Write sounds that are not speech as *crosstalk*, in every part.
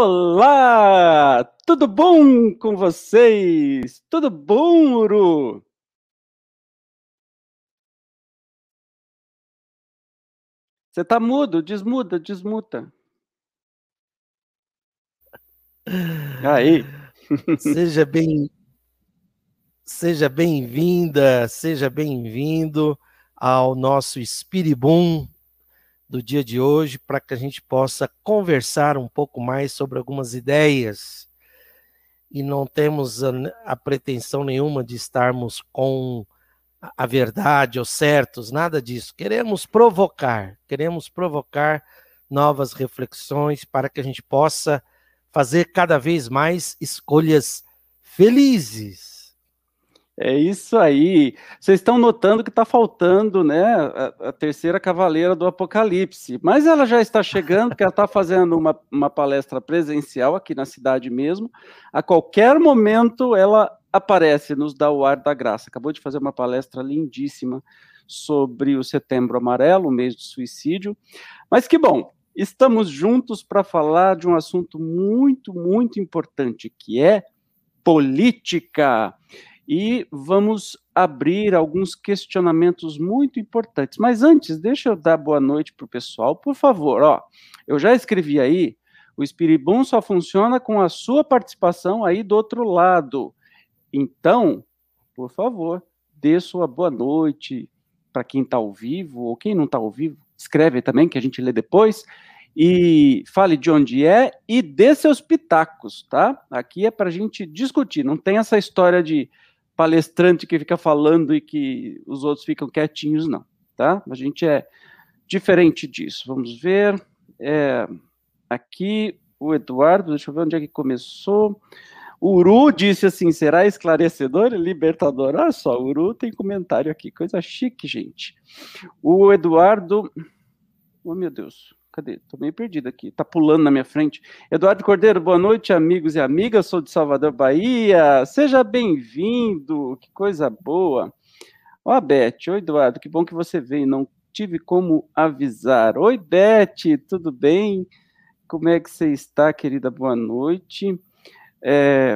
Olá! Tudo bom com vocês? Tudo bom, Uru? Você tá mudo, desmuda, desmuta. Aí. Seja bem Seja bem-vinda, seja bem-vindo ao nosso Espiribum do dia de hoje para que a gente possa conversar um pouco mais sobre algumas ideias. E não temos a, a pretensão nenhuma de estarmos com a verdade ou certos, nada disso. Queremos provocar, queremos provocar novas reflexões para que a gente possa fazer cada vez mais escolhas felizes é isso aí. Vocês estão notando que está faltando, né, a, a, terceira cavaleira do Apocalipse. Mas ela já está chegando, porque ela está fazendo uma, uma palestra presencial aqui na cidade mesmo. A qualquer momento ela aparece, nos dá o ar da graça. Acabou de fazer uma palestra lindíssima sobre o Setembro Amarelo, o mês do suicídio. Mas que bom, estamos juntos para falar de um assunto muito, muito importante, que é política e vamos abrir alguns questionamentos muito importantes. Mas antes, deixa eu dar boa noite para o pessoal, por favor. Ó, eu já escrevi aí, o Espiribum só funciona com a sua participação aí do outro lado. Então, por favor, dê sua boa noite para quem está ao vivo, ou quem não está ao vivo, escreve também, que a gente lê depois e fale de onde é e dê seus pitacos, tá? Aqui é para a gente discutir, não tem essa história de palestrante que fica falando e que os outros ficam quietinhos, não, tá? A gente é diferente disso. Vamos ver. É, aqui, o Eduardo, deixa eu ver onde é que começou. Uru disse assim: será esclarecedor e libertador? Olha só, Uru tem comentário aqui, coisa chique, gente. O Eduardo. Oh, meu Deus. Cadê? Tô meio perdido aqui. Tá pulando na minha frente. Eduardo Cordeiro, boa noite, amigos e amigas. Sou de Salvador, Bahia. Seja bem-vindo. Que coisa boa. Ó, Beth. Oi, Eduardo. Que bom que você veio. Não tive como avisar. Oi, Beth. Tudo bem? Como é que você está, querida? Boa noite. É...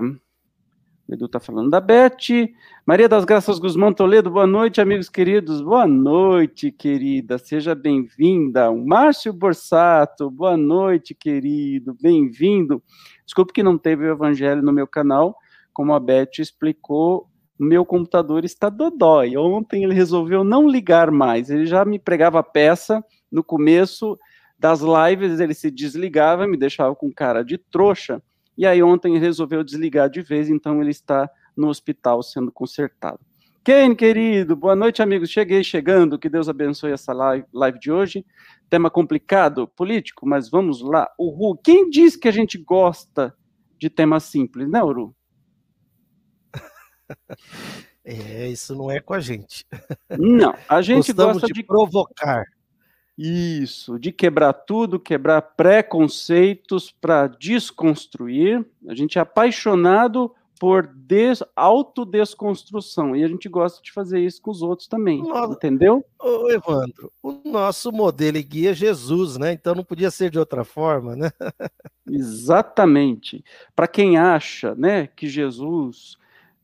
O Edu está falando da Beth. Maria das Graças Guzmão Toledo, boa noite, amigos queridos. Boa noite, querida. Seja bem-vinda. O Márcio Borsato, boa noite, querido. Bem-vindo. Desculpe que não teve o evangelho no meu canal. Como a Beth explicou, meu computador está dodói. Ontem ele resolveu não ligar mais. Ele já me pregava peça no começo das lives, ele se desligava, me deixava com cara de trouxa e aí ontem resolveu desligar de vez, então ele está no hospital sendo consertado. Kane, querido, boa noite, amigos. Cheguei chegando, que Deus abençoe essa live, live de hoje. Tema complicado, político, mas vamos lá. O Ru, quem diz que a gente gosta de temas simples, né, Uru? *laughs* É, isso não é com a gente. Não, a gente Gostamos gosta de, de provocar. Isso, de quebrar tudo, quebrar preconceitos para desconstruir. A gente é apaixonado por des, autodesconstrução e a gente gosta de fazer isso com os outros também, entendeu? Ô, Evandro, o nosso modelo e guia é Jesus, né? Então não podia ser de outra forma, né? *laughs* Exatamente. Para quem acha, né, que Jesus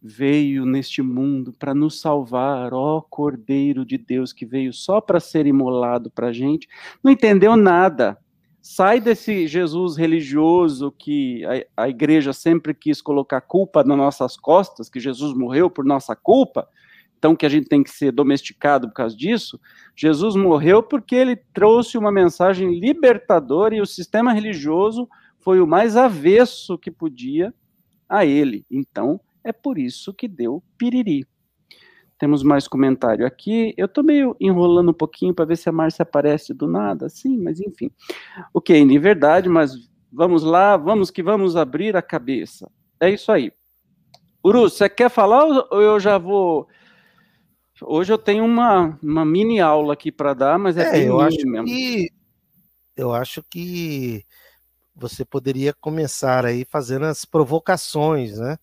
veio neste mundo para nos salvar, ó Cordeiro de Deus que veio só para ser imolado para a gente, não entendeu nada. Sai desse Jesus religioso que a, a igreja sempre quis colocar culpa nas nossas costas, que Jesus morreu por nossa culpa, então que a gente tem que ser domesticado por causa disso. Jesus morreu porque ele trouxe uma mensagem libertadora e o sistema religioso foi o mais avesso que podia a ele. Então, é por isso que deu piriri. Temos mais comentário aqui. Eu estou meio enrolando um pouquinho para ver se a Márcia aparece do nada, sim, mas enfim. Ok, em verdade, mas vamos lá, vamos que vamos abrir a cabeça. É isso aí. Uru, você quer falar ou eu já vou. Hoje eu tenho uma, uma mini aula aqui para dar, mas é, é eu acho mesmo. Que, eu acho que você poderia começar aí fazendo as provocações, né?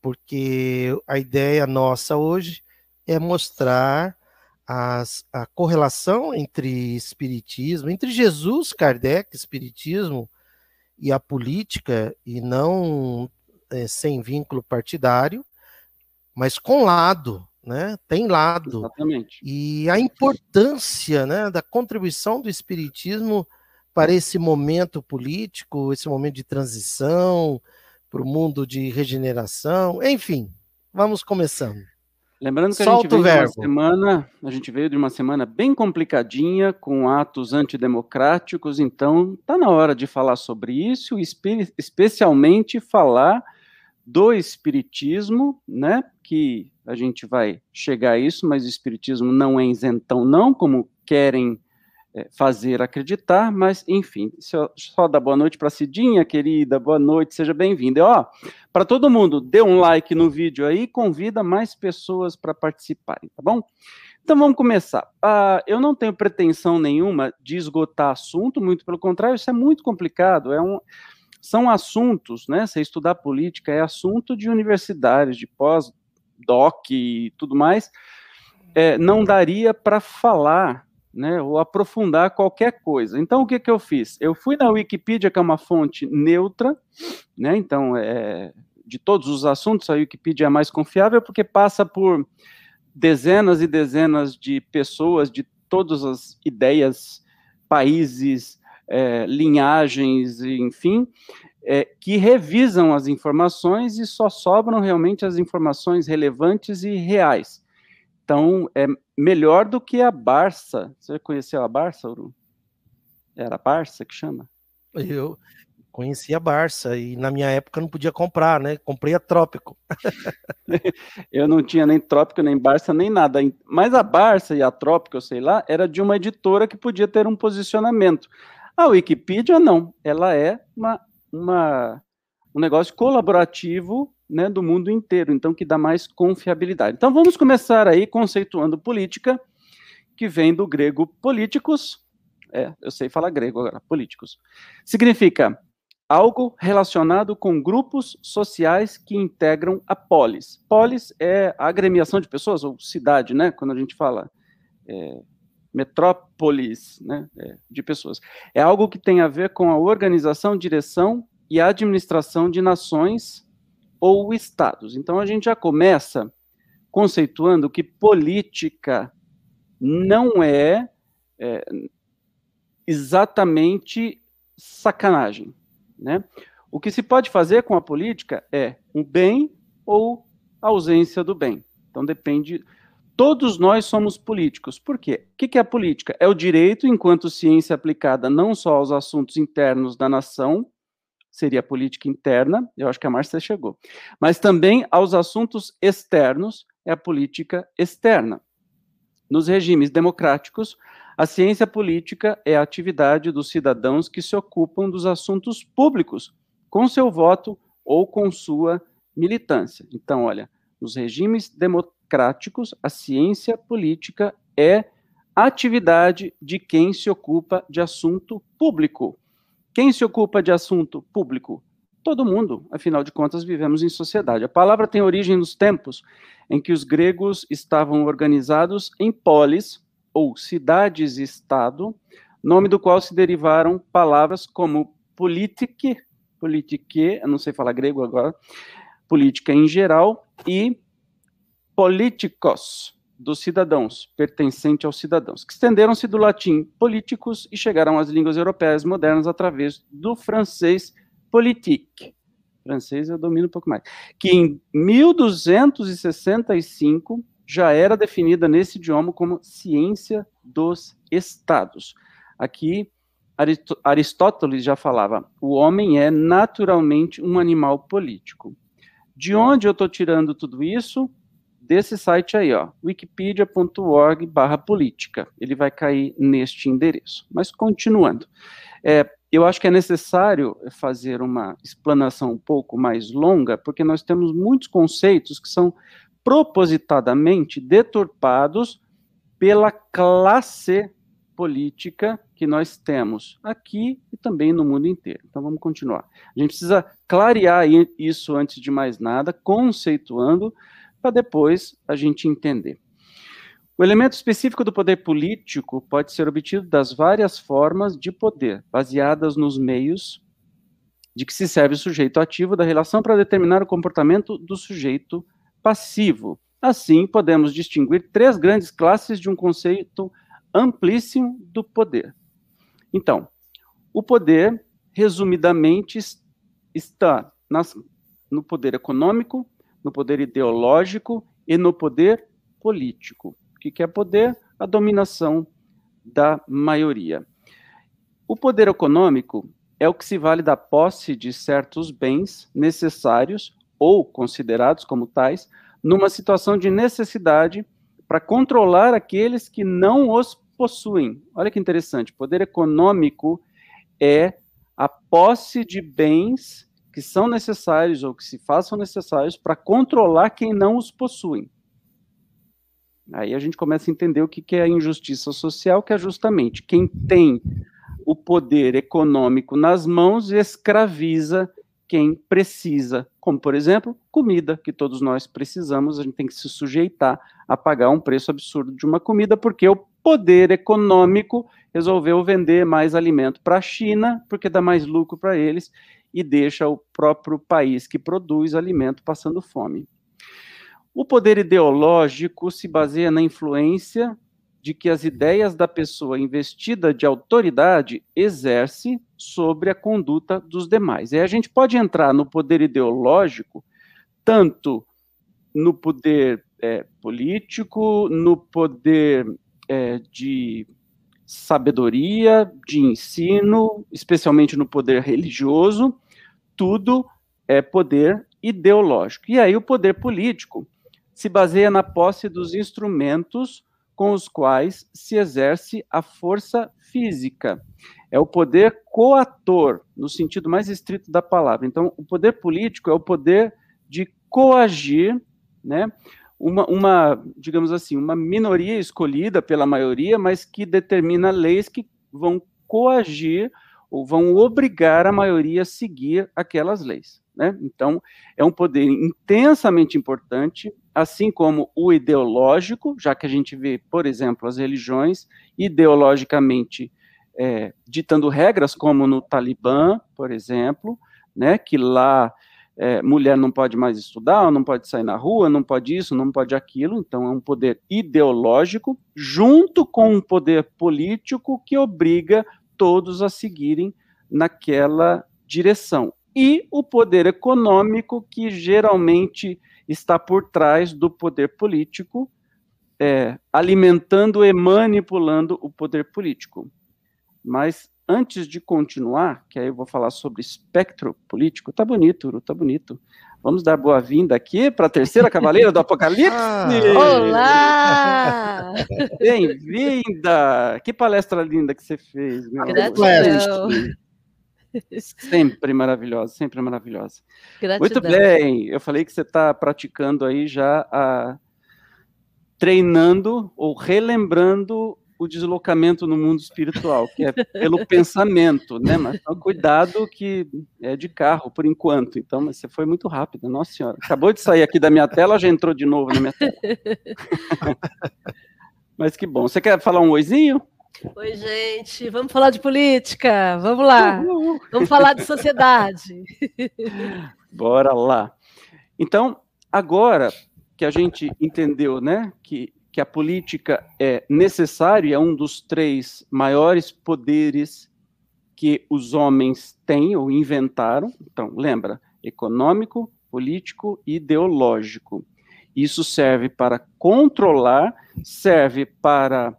Porque a ideia nossa hoje é mostrar as, a correlação entre espiritismo, entre Jesus, Kardec, espiritismo e a política, e não é, sem vínculo partidário, mas com lado, né? Tem lado. Exatamente. E a importância né, da contribuição do Espiritismo para esse momento político, esse momento de transição, para o mundo de regeneração, enfim, vamos começando. Lembrando que Solta a gente veio de uma semana, a gente veio de uma semana bem complicadinha, com atos antidemocráticos, então está na hora de falar sobre isso, espe especialmente falar do espiritismo, né? Que a gente vai chegar a isso, mas o espiritismo não é isentão, não, como querem fazer acreditar, mas enfim, só, só boa noite para Cidinha, querida, boa noite, seja bem-vinda. Ó, para todo mundo, dê um like no vídeo aí, convida mais pessoas para participarem, tá bom? Então vamos começar. Uh, eu não tenho pretensão nenhuma de esgotar assunto, muito pelo contrário, isso é muito complicado, é um, são assuntos, né? Você estudar política é assunto de universidades, de pós-doc e tudo mais. É, não daria para falar né, ou aprofundar qualquer coisa. Então, o que, que eu fiz? Eu fui na Wikipedia, que é uma fonte neutra, né, então, é, de todos os assuntos, a Wikipedia é mais confiável, porque passa por dezenas e dezenas de pessoas de todas as ideias, países, é, linhagens, enfim, é, que revisam as informações e só sobram realmente as informações relevantes e reais. Então, é melhor do que a Barça. Você conheceu a Barça, Uru? Era a Barça que chama? Eu conheci a Barça e na minha época não podia comprar, né? Comprei a Trópico. *laughs* eu não tinha nem Trópico, nem Barça, nem nada. Mas a Barça e a Trópico, eu sei lá, era de uma editora que podia ter um posicionamento. A Wikipedia não. Ela é uma, uma um negócio colaborativo né, do mundo inteiro, então que dá mais confiabilidade. Então vamos começar aí conceituando política, que vem do grego políticos, é, eu sei falar grego agora, políticos. Significa algo relacionado com grupos sociais que integram a polis. Polis é a agremiação de pessoas, ou cidade, né, quando a gente fala é, metrópolis, né, é, de pessoas. É algo que tem a ver com a organização, direção e administração de nações ou estados. Então a gente já começa conceituando que política não é, é exatamente sacanagem, né? O que se pode fazer com a política é um bem ou ausência do bem. Então depende. Todos nós somos políticos. Por quê? O que é a política? É o direito, enquanto ciência aplicada não só aos assuntos internos da nação, seria a política interna, eu acho que a Márcia chegou, mas também aos assuntos externos, é a política externa. Nos regimes democráticos, a ciência política é a atividade dos cidadãos que se ocupam dos assuntos públicos, com seu voto ou com sua militância. Então, olha, nos regimes democráticos, a ciência política é atividade de quem se ocupa de assunto público. Quem se ocupa de assunto público? Todo mundo, afinal de contas, vivemos em sociedade. A palavra tem origem nos tempos em que os gregos estavam organizados em polis, ou cidades-estado, nome do qual se derivaram palavras como politique, politique, eu não sei falar grego agora, política em geral, e politikos, dos cidadãos, pertencente aos cidadãos, que estenderam-se do latim políticos e chegaram às línguas europeias modernas através do francês politique. Francês eu domino um pouco mais. Que em 1265 já era definida nesse idioma como ciência dos estados. Aqui Aristóteles já falava: o homem é naturalmente um animal político. De onde eu estou tirando tudo isso? Desse site aí, ó, wikipedia.org barra política. Ele vai cair neste endereço. Mas continuando. É, eu acho que é necessário fazer uma explanação um pouco mais longa, porque nós temos muitos conceitos que são propositadamente deturpados pela classe política que nós temos aqui e também no mundo inteiro. Então vamos continuar. A gente precisa clarear isso antes de mais nada, conceituando para depois a gente entender. O elemento específico do poder político pode ser obtido das várias formas de poder, baseadas nos meios de que se serve o sujeito ativo da relação para determinar o comportamento do sujeito passivo. Assim, podemos distinguir três grandes classes de um conceito amplíssimo do poder. Então, o poder, resumidamente, está nas, no poder econômico, no poder ideológico e no poder político. O que é poder? A dominação da maioria. O poder econômico é o que se vale da posse de certos bens necessários ou considerados como tais numa situação de necessidade para controlar aqueles que não os possuem. Olha que interessante, poder econômico é a posse de bens que são necessários ou que se façam necessários para controlar quem não os possui. Aí a gente começa a entender o que é a injustiça social, que é justamente quem tem o poder econômico nas mãos escraviza quem precisa, como por exemplo, comida, que todos nós precisamos, a gente tem que se sujeitar a pagar um preço absurdo de uma comida, porque o poder econômico resolveu vender mais alimento para a China, porque dá mais lucro para eles e deixa o próprio país que produz alimento passando fome. O poder ideológico se baseia na influência de que as ideias da pessoa investida de autoridade exerce sobre a conduta dos demais. E a gente pode entrar no poder ideológico, tanto no poder é, político, no poder é, de sabedoria, de ensino, especialmente no poder religioso, tudo é poder ideológico. E aí o poder político se baseia na posse dos instrumentos com os quais se exerce a força física. É o poder coator, no sentido mais estrito da palavra. Então, o poder político é o poder de coagir, né? Uma, uma, digamos assim, uma minoria escolhida pela maioria, mas que determina leis que vão coagir ou vão obrigar a maioria a seguir aquelas leis. Né? Então, é um poder intensamente importante, assim como o ideológico, já que a gente vê, por exemplo, as religiões ideologicamente é, ditando regras, como no Talibã, por exemplo, né, que lá é, mulher não pode mais estudar, não pode sair na rua, não pode isso, não pode aquilo, então é um poder ideológico, junto com um poder político que obriga todos a seguirem naquela direção e o poder econômico, que geralmente está por trás do poder político, é, alimentando e manipulando o poder político. Mas antes de continuar, que aí eu vou falar sobre espectro político, tá bonito, Uru, tá bonito. Vamos dar boa-vinda aqui para a terceira cavaleira do Apocalipse. Olá! *laughs* Bem-vinda! Que palestra linda que você fez, meu Gratidão. Sempre maravilhosa, sempre maravilhosa. Gratidão. Muito bem, eu falei que você está praticando aí já, a, treinando ou relembrando o deslocamento no mundo espiritual, que é pelo *laughs* pensamento, né? Mas cuidado que é de carro por enquanto. Então, mas você foi muito rápido, nossa senhora. Acabou de sair aqui da minha tela, já entrou de novo na minha tela. *laughs* mas que bom. Você quer falar um oizinho? Oi, gente. Vamos falar de política. Vamos lá. Vamos falar de sociedade. *laughs* Bora lá. Então, agora que a gente entendeu, né, que, que a política é necessária, é um dos três maiores poderes que os homens têm ou inventaram. Então, lembra, econômico, político e ideológico. Isso serve para controlar, serve para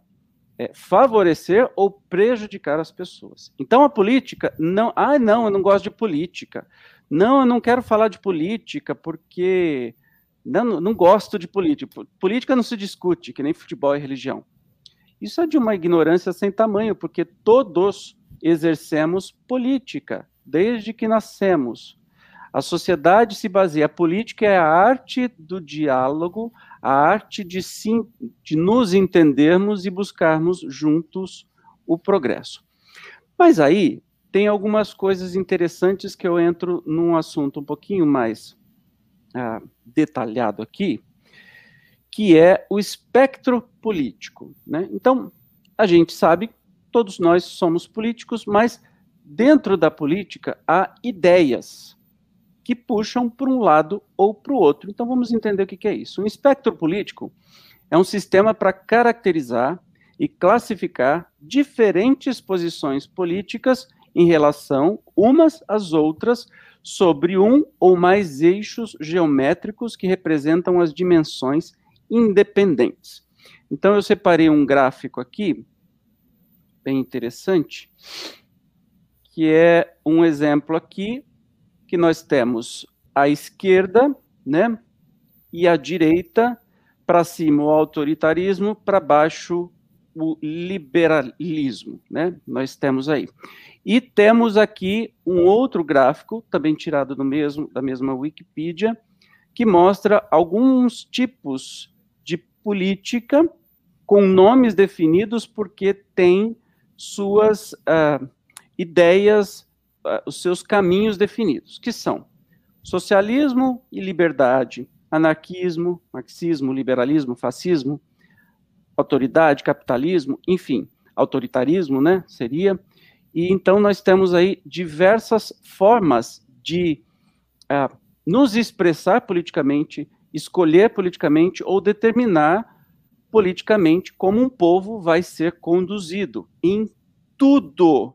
é, favorecer ou prejudicar as pessoas. Então a política não, ah, não, eu não gosto de política. Não, eu não quero falar de política porque não, não gosto de política. Política não se discute, que nem futebol e religião. Isso é de uma ignorância sem tamanho, porque todos exercemos política desde que nascemos. A sociedade se baseia, a política é a arte do diálogo, a arte de, sim, de nos entendermos e buscarmos juntos o progresso. Mas aí tem algumas coisas interessantes que eu entro num assunto um pouquinho mais ah, detalhado aqui, que é o espectro político. Né? Então, a gente sabe, todos nós somos políticos, mas dentro da política há ideias que puxam para um lado ou para o outro. Então vamos entender o que, que é isso. Um espectro político é um sistema para caracterizar e classificar diferentes posições políticas em relação umas às outras sobre um ou mais eixos geométricos que representam as dimensões independentes. Então eu separei um gráfico aqui bem interessante, que é um exemplo aqui que nós temos a esquerda, né, e a direita, para cima o autoritarismo, para baixo o liberalismo, né? Nós temos aí. E temos aqui um outro gráfico, também tirado do mesmo da mesma Wikipedia, que mostra alguns tipos de política com nomes definidos porque tem suas uh, ideias, uh, os seus caminhos definidos, que são socialismo e liberdade, anarquismo, marxismo, liberalismo, fascismo, autoridade, capitalismo, enfim, autoritarismo, né, seria. E então nós temos aí diversas formas de uh, nos expressar politicamente, escolher politicamente ou determinar politicamente como um povo vai ser conduzido em tudo,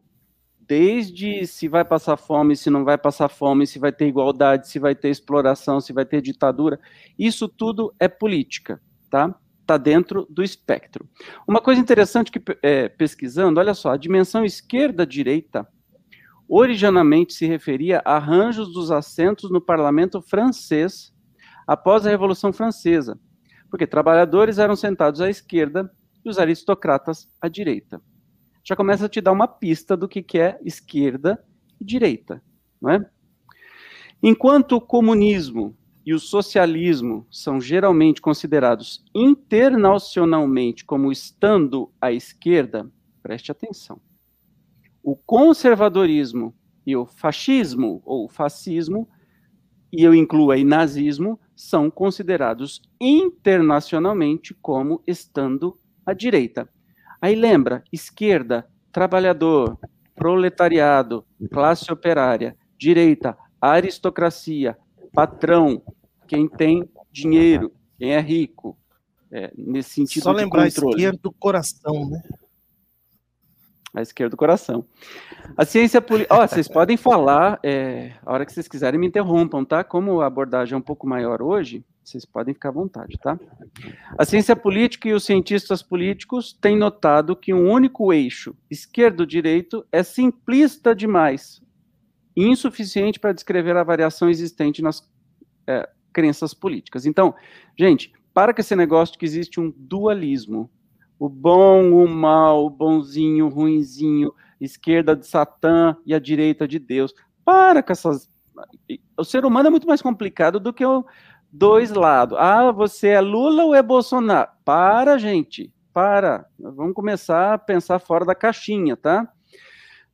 desde se vai passar fome, se não vai passar fome, se vai ter igualdade, se vai ter exploração, se vai ter ditadura, isso tudo é política, tá? Está dentro do espectro. Uma coisa interessante que é, pesquisando, olha só, a dimensão esquerda-direita originalmente se referia a arranjos dos assentos no parlamento francês após a Revolução Francesa, porque trabalhadores eram sentados à esquerda e os aristocratas à direita. Já começa a te dar uma pista do que, que é esquerda e direita, não é? Enquanto o comunismo e o socialismo são geralmente considerados internacionalmente como estando à esquerda, preste atenção. O conservadorismo e o fascismo ou fascismo, e eu incluo aí nazismo, são considerados internacionalmente como estando à direita. Aí lembra, esquerda, trabalhador, proletariado, classe operária, direita, aristocracia, patrão, quem tem dinheiro, quem é rico, é, nesse sentido Só lembrar a esquerda do coração, né? A esquerda do coração. A ciência política. Oh, vocês podem falar, é, a hora que vocês quiserem, me interrompam, tá? Como a abordagem é um pouco maior hoje, vocês podem ficar à vontade, tá? A ciência política e os cientistas políticos têm notado que um único eixo, esquerdo-direito, é simplista demais insuficiente para descrever a variação existente nas é, crenças políticas. Então, gente, para com esse negócio de que existe um dualismo o bom, o mal, o bonzinho, o ruinzinho, esquerda de Satã e a direita de Deus. Para com essas. O ser humano é muito mais complicado do que o dois lados. Ah, você é Lula ou é Bolsonaro? Para, gente. Para. Vamos começar a pensar fora da caixinha, tá?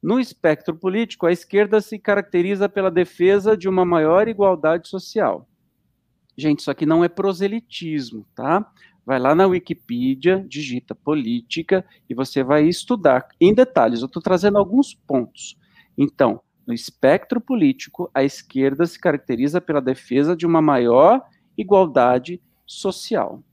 No espectro político, a esquerda se caracteriza pela defesa de uma maior igualdade social. Gente, isso aqui não é proselitismo, tá? vai lá na Wikipedia, digita política e você vai estudar em detalhes. Eu estou trazendo alguns pontos. Então, no espectro político, a esquerda se caracteriza pela defesa de uma maior igualdade social.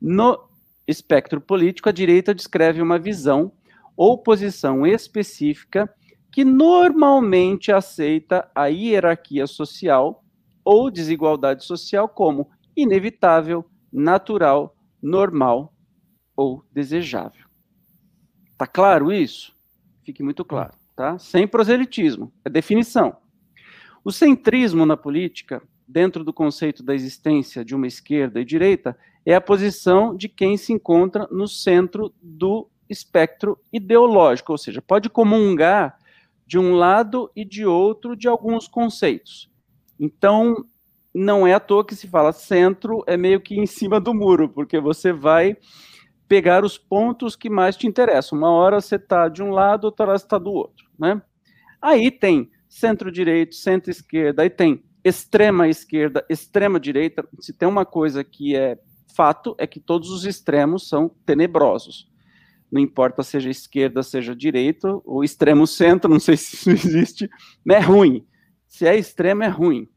No espectro político, a direita descreve uma visão ou posição específica que normalmente aceita a hierarquia social ou desigualdade social como inevitável, natural normal ou desejável. Tá claro isso? Fique muito claro, tá? Sem proselitismo, é definição. O centrismo na política, dentro do conceito da existência de uma esquerda e direita, é a posição de quem se encontra no centro do espectro ideológico, ou seja, pode comungar de um lado e de outro de alguns conceitos. Então, não é à toa que se fala centro, é meio que em cima do muro, porque você vai pegar os pontos que mais te interessam. Uma hora você está de um lado, outra hora você está do outro. Né? Aí tem centro-direito, centro-esquerda, aí tem extrema esquerda, extrema direita. Se tem uma coisa que é fato, é que todos os extremos são tenebrosos. Não importa seja esquerda, seja direita, o extremo centro, *laughs* não sei se isso existe, é ruim. Se é extremo, é ruim.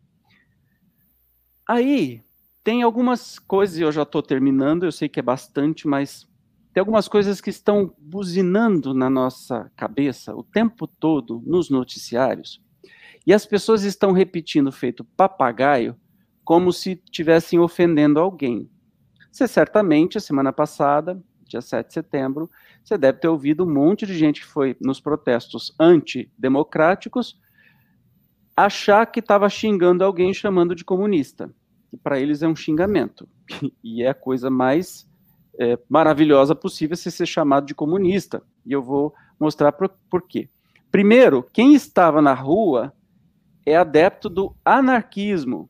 Aí, tem algumas coisas, eu já estou terminando, eu sei que é bastante, mas tem algumas coisas que estão buzinando na nossa cabeça o tempo todo nos noticiários, e as pessoas estão repetindo feito papagaio, como se estivessem ofendendo alguém. Você certamente, a semana passada, dia 7 de setembro, você deve ter ouvido um monte de gente que foi nos protestos antidemocráticos achar que estava xingando alguém chamando de comunista. Que para eles é um xingamento. *laughs* E é a coisa mais é, maravilhosa possível se ser chamado de comunista. E eu vou mostrar por, por quê. Primeiro, quem estava na rua é adepto do anarquismo,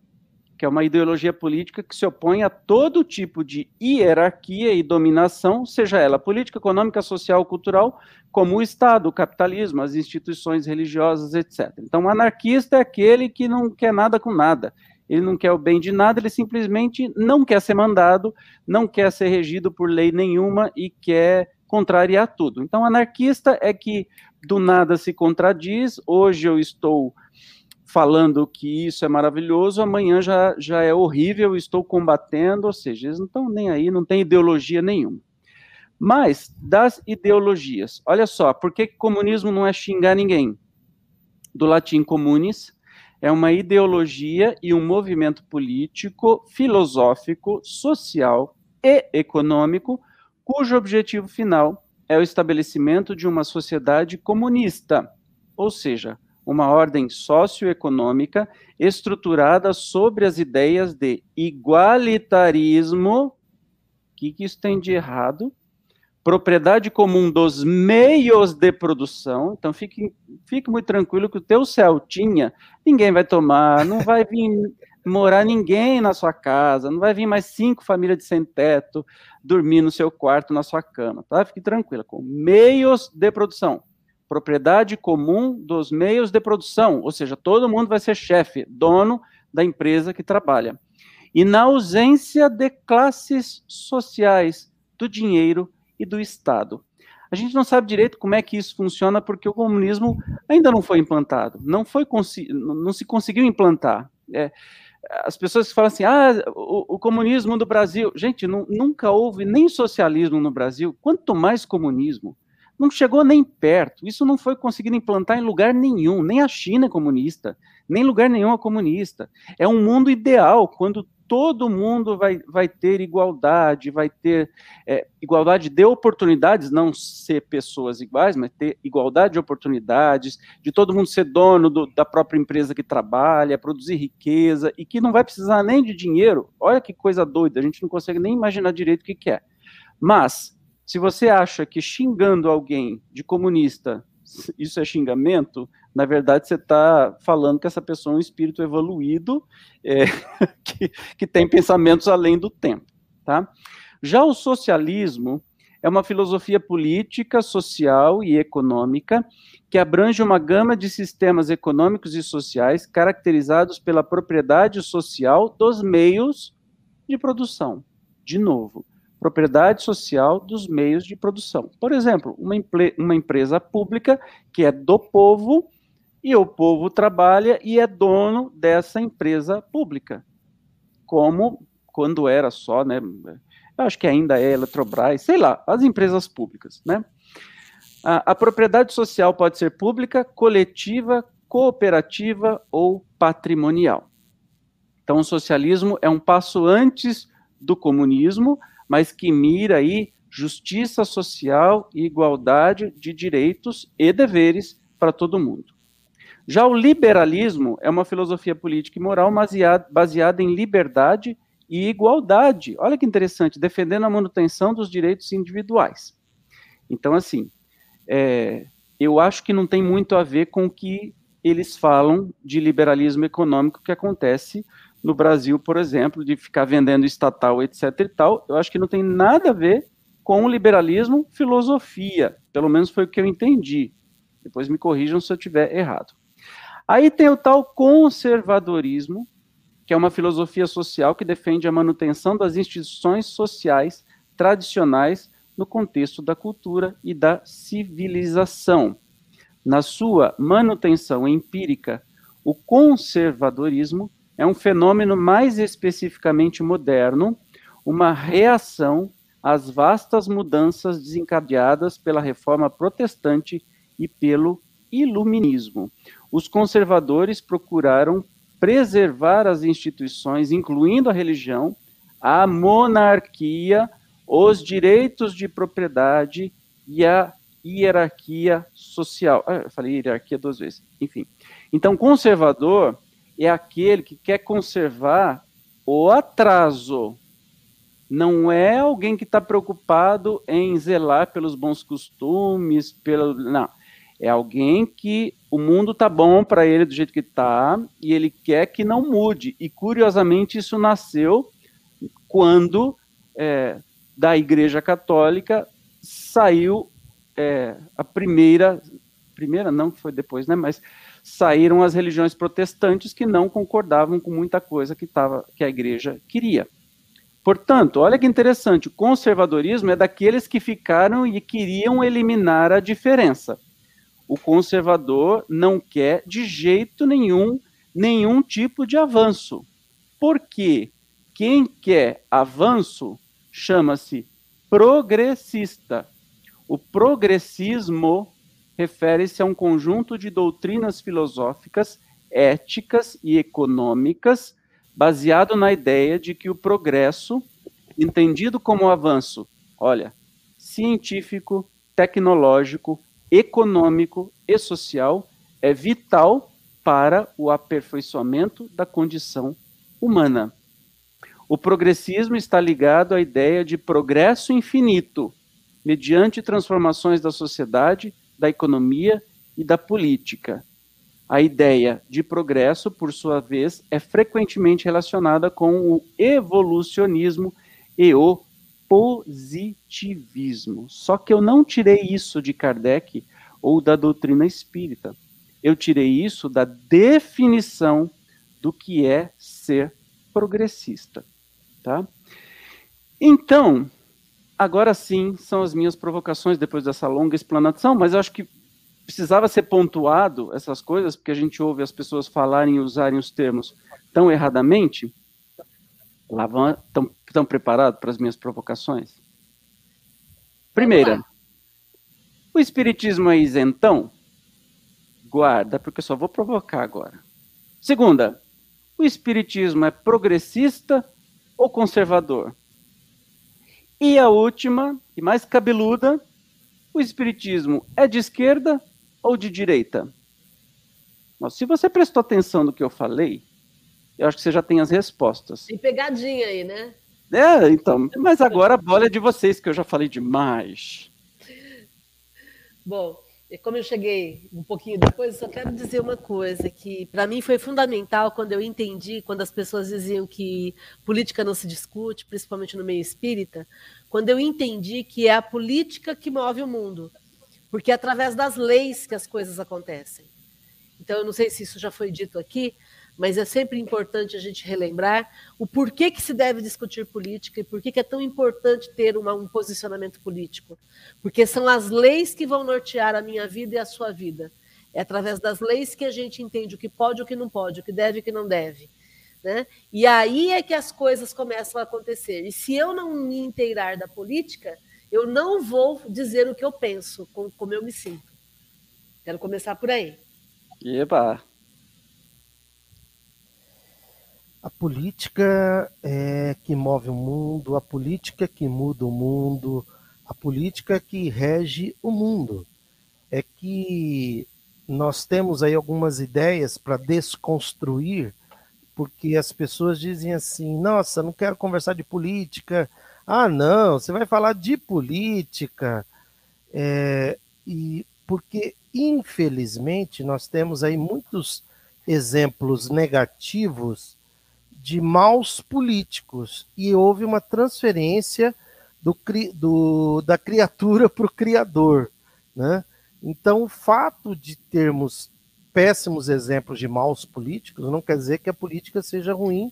que é uma ideologia política que se opõe a todo tipo de hierarquia e dominação, seja ela política, econômica, social, cultural, como o Estado, o capitalismo, as instituições religiosas, etc. Então, o anarquista é aquele que não quer nada com nada. Ele não quer o bem de nada, ele simplesmente não quer ser mandado, não quer ser regido por lei nenhuma e quer contrariar tudo. Então, anarquista é que do nada se contradiz. Hoje eu estou falando que isso é maravilhoso, amanhã já, já é horrível, estou combatendo, ou seja, eles não estão nem aí, não tem ideologia nenhuma. Mas, das ideologias, olha só, por que comunismo não é xingar ninguém? Do latim comunis, é uma ideologia e um movimento político, filosófico, social e econômico, cujo objetivo final é o estabelecimento de uma sociedade comunista, ou seja, uma ordem socioeconômica estruturada sobre as ideias de igualitarismo. O que, que isso tem de errado? Propriedade comum dos meios de produção. Então, fique, fique muito tranquilo que o teu Celtinha ninguém vai tomar, não vai vir morar ninguém na sua casa, não vai vir mais cinco famílias de sem teto dormir no seu quarto, na sua cama, tá? Fique tranquila, com meios de produção propriedade comum dos meios de produção, ou seja, todo mundo vai ser chefe, dono da empresa que trabalha. E na ausência de classes sociais, do dinheiro e do Estado. A gente não sabe direito como é que isso funciona porque o comunismo ainda não foi implantado, não foi não se conseguiu implantar. É, as pessoas falam assim, ah, o, o comunismo do Brasil, gente, nunca houve nem socialismo no Brasil, quanto mais comunismo não chegou nem perto. Isso não foi conseguido implantar em lugar nenhum. Nem a China é comunista, nem lugar nenhum é comunista. É um mundo ideal, quando todo mundo vai, vai ter igualdade, vai ter é, igualdade de oportunidades, não ser pessoas iguais, mas ter igualdade de oportunidades, de todo mundo ser dono do, da própria empresa que trabalha, produzir riqueza, e que não vai precisar nem de dinheiro. Olha que coisa doida, a gente não consegue nem imaginar direito o que, que é. Mas, se você acha que xingando alguém de comunista isso é xingamento, na verdade você está falando que essa pessoa é um espírito evoluído, é, *laughs* que, que tem pensamentos além do tempo. Tá? Já o socialismo é uma filosofia política, social e econômica que abrange uma gama de sistemas econômicos e sociais caracterizados pela propriedade social dos meios de produção. De novo, propriedade social dos meios de produção. Por exemplo, uma, uma empresa pública que é do povo e o povo trabalha e é dono dessa empresa pública, como quando era só, né? Acho que ainda é Eletrobras, sei lá, as empresas públicas, né? A, a propriedade social pode ser pública, coletiva, cooperativa ou patrimonial. Então, o socialismo é um passo antes do comunismo, mas que mira aí justiça social e igualdade de direitos e deveres para todo mundo. Já o liberalismo é uma filosofia política e moral baseada em liberdade e igualdade. Olha que interessante, defendendo a manutenção dos direitos individuais. Então, assim, é, eu acho que não tem muito a ver com o que eles falam de liberalismo econômico que acontece no Brasil, por exemplo, de ficar vendendo estatal, etc e tal, eu acho que não tem nada a ver com o liberalismo filosofia. Pelo menos foi o que eu entendi. Depois me corrijam se eu estiver errado. Aí tem o tal conservadorismo, que é uma filosofia social que defende a manutenção das instituições sociais tradicionais no contexto da cultura e da civilização. Na sua manutenção empírica, o conservadorismo é um fenômeno mais especificamente moderno, uma reação às vastas mudanças desencadeadas pela reforma protestante e pelo iluminismo. Os conservadores procuraram preservar as instituições, incluindo a religião, a monarquia, os direitos de propriedade e a hierarquia social. Ah, eu falei hierarquia duas vezes. Enfim. Então, conservador é aquele que quer conservar o atraso. Não é alguém que está preocupado em zelar pelos bons costumes, pelo. Não. É alguém que o mundo tá bom para ele do jeito que está e ele quer que não mude. E curiosamente isso nasceu quando é, da Igreja Católica saiu é, a primeira, primeira não foi depois, né? Mas saíram as religiões protestantes que não concordavam com muita coisa que tava, que a Igreja queria. Portanto, olha que interessante, o conservadorismo é daqueles que ficaram e queriam eliminar a diferença o conservador não quer de jeito nenhum nenhum tipo de avanço. Porque quem quer avanço chama-se progressista. O progressismo refere-se a um conjunto de doutrinas filosóficas, éticas e econômicas baseado na ideia de que o progresso, entendido como avanço, olha, científico, tecnológico, econômico e social é vital para o aperfeiçoamento da condição humana. O progressismo está ligado à ideia de progresso infinito, mediante transformações da sociedade, da economia e da política. A ideia de progresso, por sua vez, é frequentemente relacionada com o evolucionismo e o positivismo. Só que eu não tirei isso de Kardec ou da doutrina espírita. Eu tirei isso da definição do que é ser progressista, tá? Então, agora sim, são as minhas provocações depois dessa longa explanação, mas eu acho que precisava ser pontuado essas coisas, porque a gente ouve as pessoas falarem e usarem os termos tão erradamente. Lá vão, estão preparados para as minhas provocações? Primeira, o espiritismo é isentão? Guarda, porque eu só vou provocar agora. Segunda, o espiritismo é progressista ou conservador? E a última, e mais cabeluda, o espiritismo é de esquerda ou de direita? Mas se você prestou atenção no que eu falei, eu acho que você já tem as respostas. Tem pegadinha aí, né? É, então. Mas agora a bola é de vocês, que eu já falei demais. Bom, como eu cheguei um pouquinho depois, só quero dizer uma coisa que para mim foi fundamental quando eu entendi, quando as pessoas diziam que política não se discute, principalmente no meio espírita, quando eu entendi que é a política que move o mundo, porque é através das leis que as coisas acontecem. Então, eu não sei se isso já foi dito aqui, mas é sempre importante a gente relembrar o porquê que se deve discutir política e por que é tão importante ter uma, um posicionamento político. Porque são as leis que vão nortear a minha vida e a sua vida. É através das leis que a gente entende o que pode e o que não pode, o que deve e o que não deve. Né? E aí é que as coisas começam a acontecer. E se eu não me inteirar da política, eu não vou dizer o que eu penso, como eu me sinto. Quero começar por aí. Eba! A política é que move o mundo, a política que muda o mundo, a política que rege o mundo. É que nós temos aí algumas ideias para desconstruir, porque as pessoas dizem assim: nossa, não quero conversar de política. Ah, não, você vai falar de política. É, e porque, infelizmente, nós temos aí muitos exemplos negativos de maus políticos e houve uma transferência do, do da criatura *laughs* para o criador. Né? Então, o fato de termos péssimos exemplos de maus políticos não quer dizer que a política seja ruim,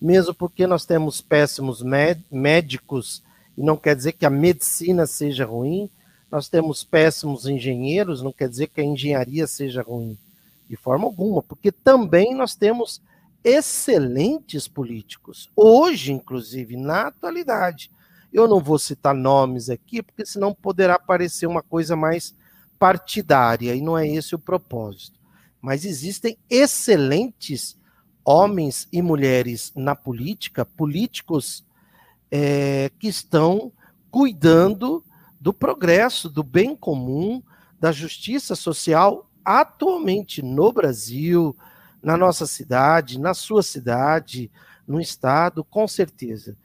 mesmo porque nós temos péssimos médicos e não quer dizer que a medicina seja ruim. Nós temos péssimos engenheiros, não quer dizer que a engenharia seja ruim, de forma alguma, porque também nós temos excelentes políticos, hoje, inclusive, na atualidade. Eu não vou citar nomes aqui, porque senão poderá parecer uma coisa mais partidária, e não é esse o propósito. Mas existem excelentes homens e mulheres na política, políticos é, que estão cuidando do progresso, do bem comum, da justiça social atualmente no Brasil, na nossa cidade, na sua cidade, no estado, com certeza.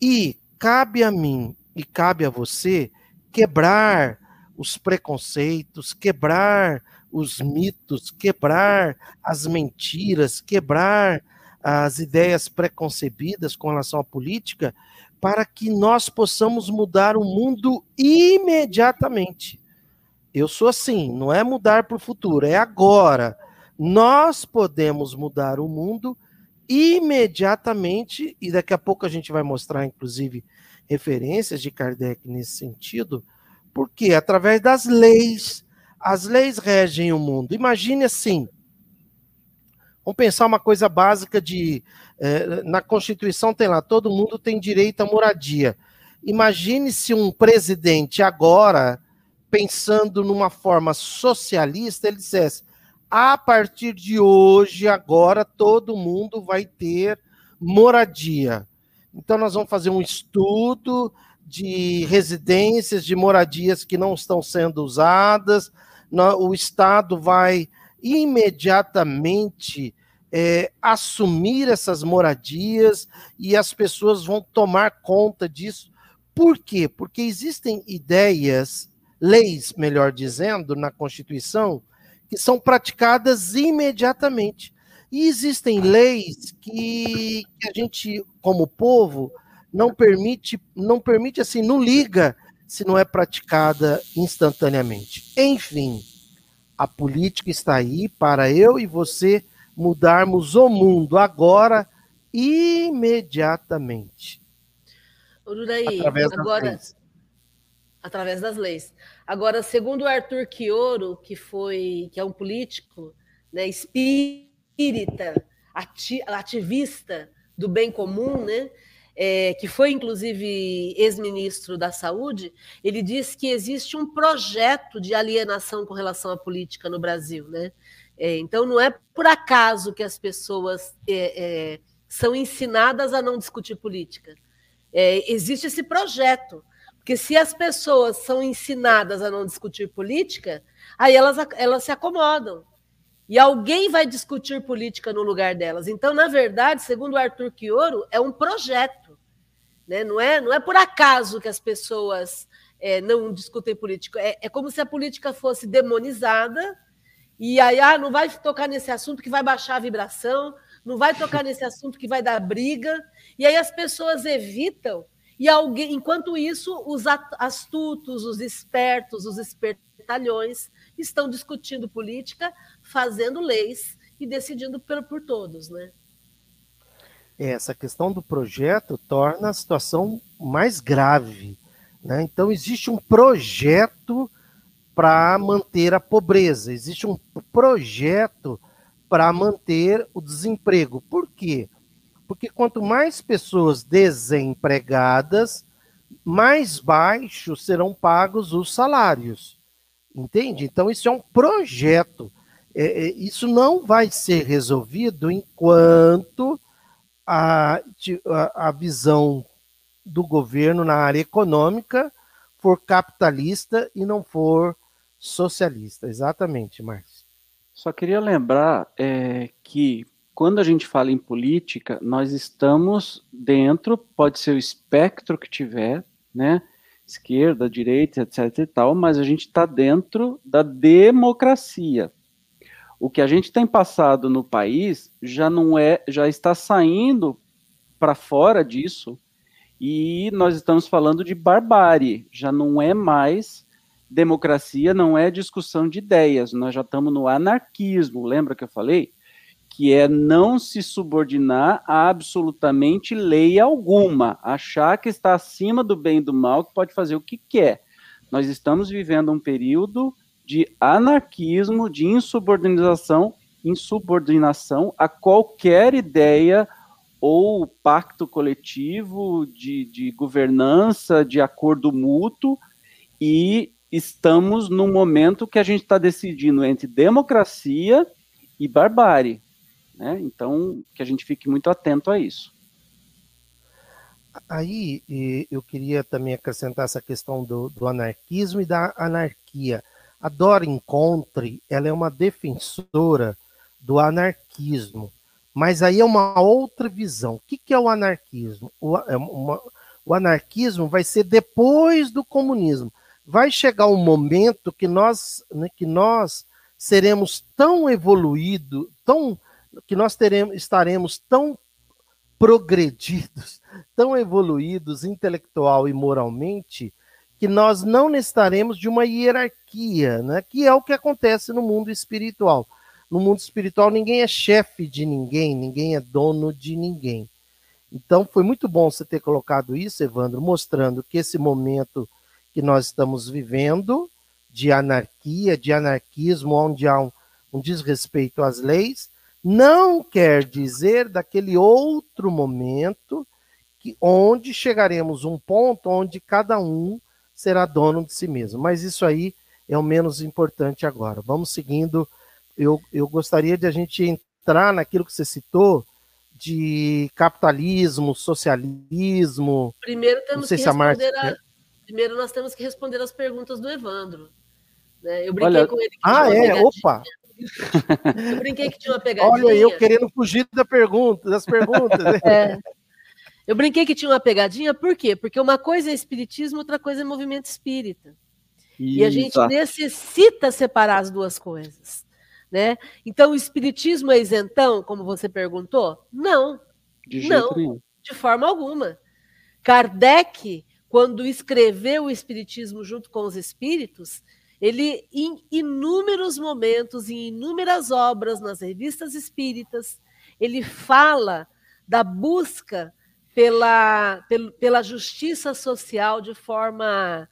E cabe a mim e cabe a você quebrar os preconceitos, quebrar os mitos, quebrar as mentiras, quebrar as ideias preconcebidas com relação à política, para que nós possamos mudar o mundo imediatamente. Eu sou assim, não é mudar para o futuro, é agora. Nós podemos mudar o mundo imediatamente, e daqui a pouco a gente vai mostrar, inclusive, referências de Kardec nesse sentido, porque através das leis, as leis regem o mundo. Imagine assim, vamos pensar uma coisa básica de é, na Constituição tem lá, todo mundo tem direito à moradia. Imagine se um presidente agora, pensando numa forma socialista, ele dissesse: a partir de hoje, agora, todo mundo vai ter moradia. Então, nós vamos fazer um estudo de residências, de moradias que não estão sendo usadas. O Estado vai imediatamente é, assumir essas moradias e as pessoas vão tomar conta disso. Por quê? Porque existem ideias, leis, melhor dizendo, na Constituição, que são praticadas imediatamente. E existem leis que, que a gente, como povo, não permite, não permite assim, não liga se não é praticada instantaneamente. Enfim, a política está aí para eu e você mudarmos o mundo agora, imediatamente. Uraí, agora, leis. Através das leis. Agora, segundo Arthur Quioro, que foi, que é um político, né, espírita, ativista do bem comum, né, é, que foi inclusive ex-ministro da Saúde, ele disse que existe um projeto de alienação com relação à política no Brasil, né? É, então, não é por acaso que as pessoas é, é, são ensinadas a não discutir política. É, existe esse projeto. Porque se as pessoas são ensinadas a não discutir política, aí elas, elas se acomodam. E alguém vai discutir política no lugar delas. Então, na verdade, segundo Arthur Quioro, é um projeto. Né? Não, é, não é por acaso que as pessoas é, não discutem política. É, é como se a política fosse demonizada e aí, ah, não vai tocar nesse assunto que vai baixar a vibração, não vai tocar nesse assunto que vai dar briga. E aí as pessoas evitam. E alguém, enquanto isso, os astutos, os espertos, os espertalhões estão discutindo política, fazendo leis e decidindo por, por todos, né? É, essa questão do projeto torna a situação mais grave. Né? Então, existe um projeto para manter a pobreza, existe um projeto para manter o desemprego. Por quê? Porque quanto mais pessoas desempregadas, mais baixos serão pagos os salários. Entende? Então, isso é um projeto. É, é isso não vai ser resolvido enquanto a, a, visão do governo na área econômica for capitalista e não for socialista. Exatamente, Márcio. Só queria lembrar é, que quando a gente fala em política, nós estamos dentro, pode ser o espectro que tiver, né? Esquerda, direita, etc e tal, mas a gente está dentro da democracia. O que a gente tem passado no país já não é, já está saindo para fora disso e nós estamos falando de barbárie, já não é mais democracia não é discussão de ideias, nós já estamos no anarquismo. Lembra que eu falei que é não se subordinar a absolutamente lei alguma, achar que está acima do bem e do mal, que pode fazer o que quer. Nós estamos vivendo um período de anarquismo, de insubordinação, insubordinação a qualquer ideia ou pacto coletivo de, de governança, de acordo mútuo, e estamos num momento que a gente está decidindo entre democracia e barbárie. Né? Então, que a gente fique muito atento a isso. Aí eu queria também acrescentar essa questão do, do anarquismo e da anarquia. A Dora Encontre, ela é uma defensora do anarquismo, mas aí é uma outra visão. O que, que é o anarquismo? O, é uma, o anarquismo vai ser depois do comunismo. Vai chegar um momento que nós, né, que nós seremos tão evoluídos, tão que nós teremos, estaremos tão progredidos, tão evoluídos intelectual e moralmente, que nós não necessitaremos de uma hierarquia, né? que é o que acontece no mundo espiritual. No mundo espiritual, ninguém é chefe de ninguém, ninguém é dono de ninguém. Então, foi muito bom você ter colocado isso, Evandro, mostrando que esse momento que nós estamos vivendo, de anarquia, de anarquismo, onde há um, um desrespeito às leis, não quer dizer daquele outro momento que, onde chegaremos um ponto onde cada um será dono de si mesmo. Mas isso aí é o menos importante agora. Vamos seguindo. Eu, eu gostaria de a gente entrar naquilo que você citou de capitalismo, socialismo. Primeiro temos que responder a... Primeiro nós temos que responder as perguntas do Evandro. Né? Eu brinquei Olha... com ele. ah, é? Opa! Eu brinquei que tinha uma pegadinha. Olha, eu querendo fugir da pergunta, das perguntas. é. Eu brinquei que tinha uma pegadinha, por quê? Porque uma coisa é espiritismo, outra coisa é movimento espírita. Isso. E a gente necessita separar as duas coisas. Né? Então, o espiritismo é isentão, como você perguntou? Não. De não, nenhum. de forma alguma. Kardec, quando escreveu o espiritismo junto com os espíritos, ele, em inúmeros momentos, em inúmeras obras nas revistas espíritas, ele fala da busca pela, pela justiça social de forma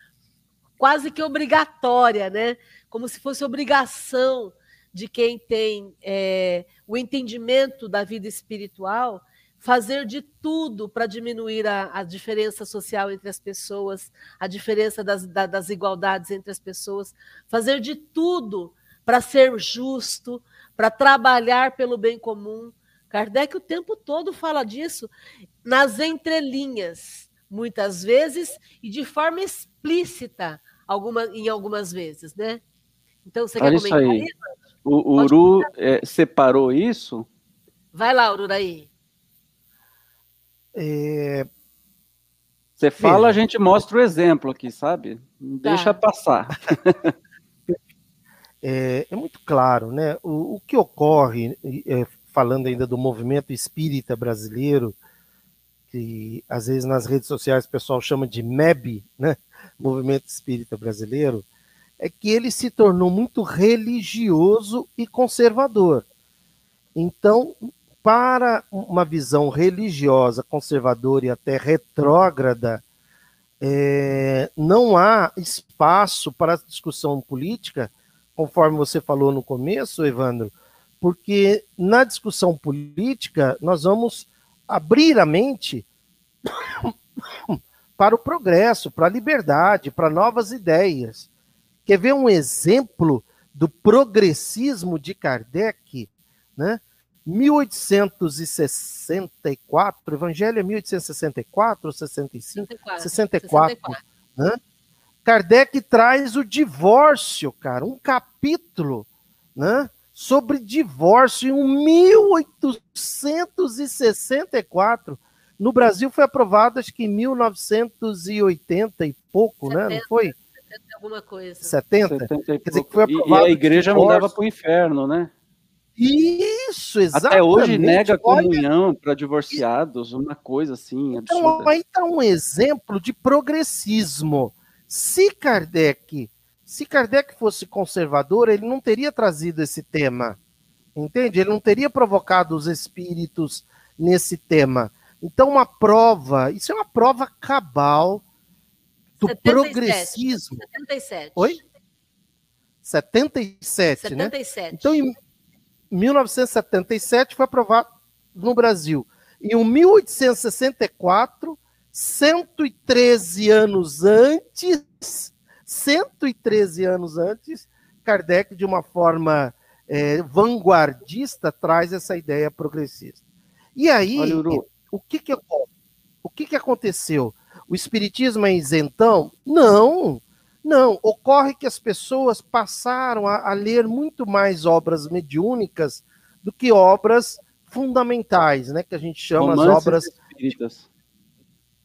quase que obrigatória, né? como se fosse obrigação de quem tem é, o entendimento da vida espiritual fazer de tudo para diminuir a, a, diferença social entre as pessoas, a diferença das, da, das igualdades entre as pessoas, fazer de tudo para ser justo, para trabalhar pelo bem comum. Kardec o tempo todo fala disso nas entrelinhas, muitas vezes, e de forma explícita, alguma, em algumas vezes, né? Então, você Olha quer comentar isso? Aí. O, o Uru é, separou isso? Vai lá, Ururaí. É... Você fala, a gente mostra o exemplo aqui, sabe? Não tá. deixa passar. *laughs* é, é, muito claro, né? O, o que ocorre, é, falando ainda do movimento espírita brasileiro, que às vezes nas redes sociais o pessoal chama de MEB, né? *laughs* Movimento Espírita Brasileiro, é que ele se tornou muito religioso e conservador. Então, para uma visão religiosa, conservadora e até retrógrada, é, não há espaço para discussão política, conforme você falou no começo, Evandro, porque na discussão política nós vamos abrir a mente *coughs* para o progresso, para a liberdade, para novas ideias. Quer ver um exemplo do progressismo de Kardec? Né? 1864, o Evangelho é 1864 ou 65? 64. 64. 64. Né? Kardec traz o divórcio, cara, um capítulo né, sobre divórcio em 1864. No Brasil foi aprovado, acho que em 1980 e pouco, 70, né? Não foi? 70 alguma coisa. 70? 70 Quer dizer que foi aprovado. E, e a igreja mandava para o inferno, né? Isso, exatamente. Até hoje nega comunhão para divorciados, uma coisa assim então, absurda. Então, aí está um exemplo de progressismo. Se Kardec, se Kardec fosse conservador, ele não teria trazido esse tema. Entende? Ele não teria provocado os espíritos nesse tema. Então, uma prova, isso é uma prova cabal do 77, progressismo. 77. Oi? 77, 77. né? Então, em 1977 foi aprovado no Brasil. Em 1864, 113 anos antes, 113 anos antes, Kardec, de uma forma é, vanguardista, traz essa ideia progressista. E aí, Olha, o que que, o que que aconteceu? O espiritismo é isentão? Não, não. Ocorre que as pessoas passaram a, a ler muito mais obras mediúnicas do que obras fundamentais, né? Que a gente chama romances as obras espíritas.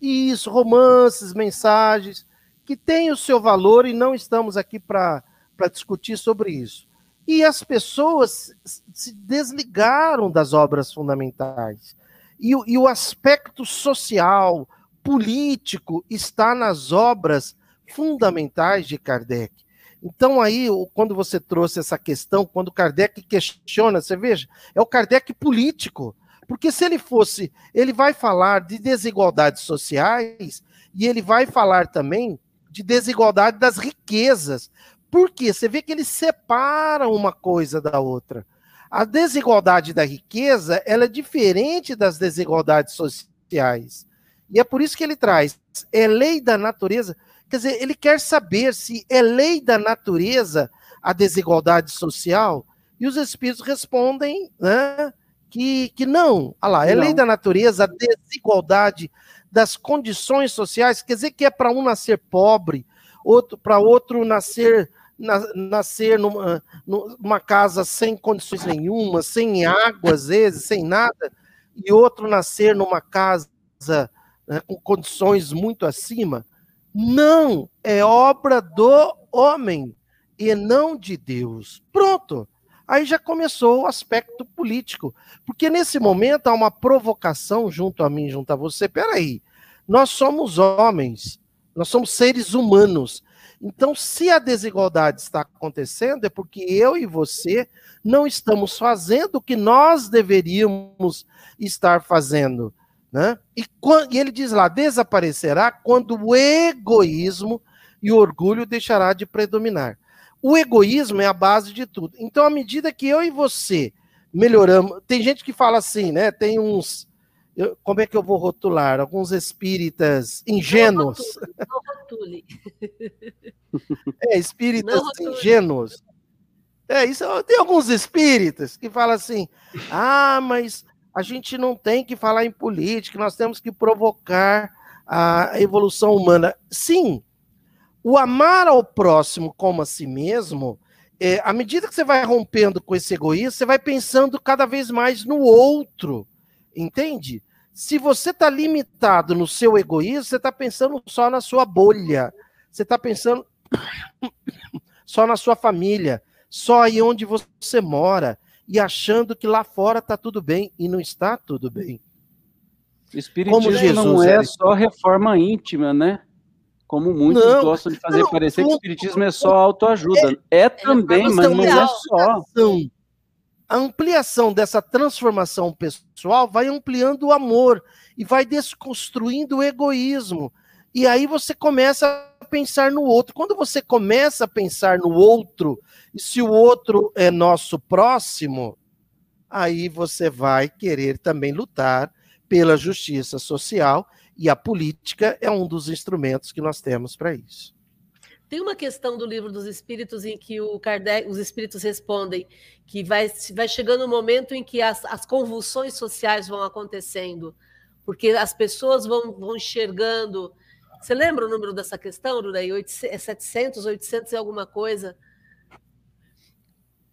Isso, romances, mensagens, que têm o seu valor e não estamos aqui para discutir sobre isso. E as pessoas se desligaram das obras fundamentais. E, e o aspecto social, político, está nas obras fundamentais de Kardec. Então, aí, quando você trouxe essa questão, quando Kardec questiona, você veja, é o Kardec político. Porque se ele fosse, ele vai falar de desigualdades sociais e ele vai falar também de desigualdade das riquezas. Por quê? Você vê que ele separa uma coisa da outra. A desigualdade da riqueza, ela é diferente das desigualdades sociais. E é por isso que ele traz, é lei da natureza, quer dizer, ele quer saber se é lei da natureza a desigualdade social, e os espíritos respondem né, que, que não. Olha lá, é não. lei da natureza a desigualdade das condições sociais, quer dizer que é para um nascer pobre, outro para outro nascer nascer numa, numa casa sem condições nenhuma, sem água às vezes, sem nada, e outro nascer numa casa né, com condições muito acima. Não, é obra do homem e não de Deus. Pronto. Aí já começou o aspecto político. Porque nesse momento há uma provocação junto a mim, junto a você. Peraí, nós somos homens, nós somos seres humanos. Então, se a desigualdade está acontecendo, é porque eu e você não estamos fazendo o que nós deveríamos estar fazendo. Né? E, e ele diz lá: desaparecerá quando o egoísmo e o orgulho deixará de predominar. O egoísmo é a base de tudo. Então, à medida que eu e você melhoramos, tem gente que fala assim, né? Tem uns eu, como é que eu vou rotular? Alguns espíritas ingênuos. Não rotule. *laughs* é, espíritas ingênuos. É, isso, tem alguns espíritas que falam assim: ah, mas a gente não tem que falar em política, nós temos que provocar a evolução humana. Sim, o amar ao próximo como a si mesmo, é, à medida que você vai rompendo com esse egoísmo, você vai pensando cada vez mais no outro. Entende? Se você está limitado no seu egoísmo, você está pensando só na sua bolha. Você está pensando *coughs* só na sua família, só aí onde você mora, e achando que lá fora está tudo bem, e não está tudo bem. O espiritismo Jesus não é só reforma íntima, né? Como muitos não, gostam de fazer não, parecer que o espiritismo é só autoajuda. É, é também, é mas não é só a ampliação dessa transformação pessoal vai ampliando o amor e vai desconstruindo o egoísmo. E aí você começa pensar no outro. Quando você começa a pensar no outro, e se o outro é nosso próximo, aí você vai querer também lutar pela justiça social, e a política é um dos instrumentos que nós temos para isso. Tem uma questão do livro dos espíritos em que Kardec, os espíritos respondem que vai, vai chegando o um momento em que as, as convulsões sociais vão acontecendo, porque as pessoas vão, vão enxergando. Você lembra o número dessa questão, Rudei? 700, 800 e alguma coisa?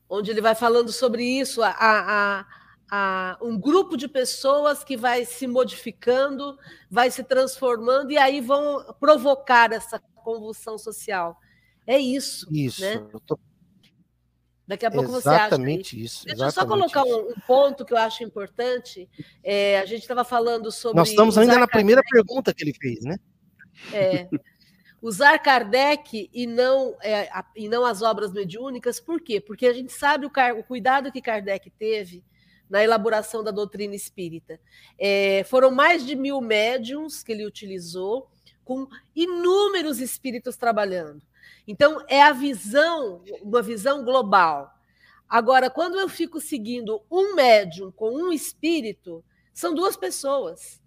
Onde ele vai falando sobre isso, a, a, a, um grupo de pessoas que vai se modificando, vai se transformando, e aí vão provocar essa convulsão social. É isso. Isso. Né? Tô... Daqui a pouco você acha. Exatamente isso. Deixa eu só colocar um, um, ponto que eu acho importante. É, a gente estava falando sobre. Nós estamos ainda na primeira pergunta que ele fez, né? É. usar Kardec e não, é, a, e não as obras mediúnicas, por quê? Porque a gente sabe o, o cuidado que Kardec teve na elaboração da doutrina espírita. É, foram mais de mil médiums que ele utilizou, com inúmeros espíritos trabalhando. Então, é a visão, uma visão global. Agora, quando eu fico seguindo um médium com um espírito, são duas pessoas.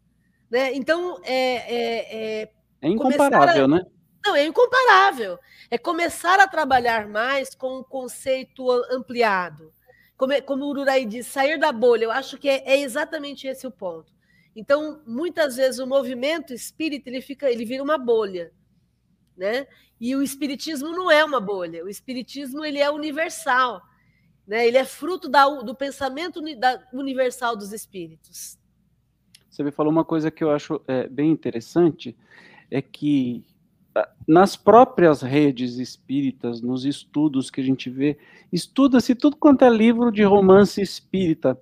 Né? Então, é. É, é, é incomparável, a... né? Não, é incomparável. É começar a trabalhar mais com um conceito ampliado. Como, como o Ururai diz, sair da bolha. Eu acho que é, é exatamente esse o ponto. Então, muitas vezes o movimento espírita ele fica, ele vira uma bolha, né? E o espiritismo não é uma bolha. O espiritismo ele é universal. Né? Ele é fruto da, do pensamento da, universal dos espíritos. Você me falou uma coisa que eu acho é, bem interessante, é que ah, nas próprias redes espíritas, nos estudos que a gente vê, estuda-se tudo quanto é livro de romance espírita,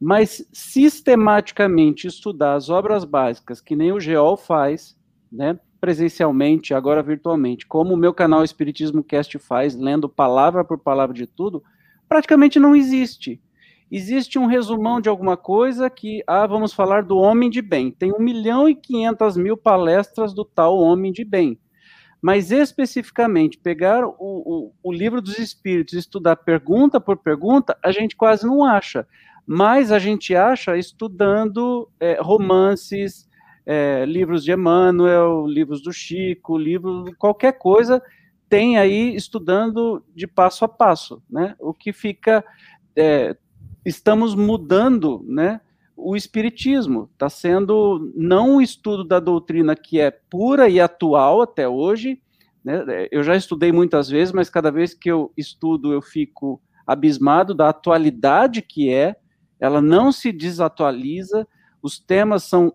mas sistematicamente estudar as obras básicas, que nem o Geol faz, né, presencialmente, agora virtualmente, como o meu canal Espiritismo Cast faz, lendo palavra por palavra de tudo, praticamente não existe. Existe um resumão de alguma coisa que, ah, vamos falar do homem de bem. Tem 1 milhão e 500 mil palestras do tal homem de bem. Mas especificamente, pegar o, o, o livro dos espíritos, estudar pergunta por pergunta, a gente quase não acha. Mas a gente acha estudando é, romances, é, livros de Emmanuel, livros do Chico, livros, qualquer coisa tem aí estudando de passo a passo, né? O que fica, é, estamos mudando, né? O espiritismo está sendo não o estudo da doutrina que é pura e atual até hoje, né? Eu já estudei muitas vezes, mas cada vez que eu estudo eu fico abismado da atualidade que é. Ela não se desatualiza. Os temas são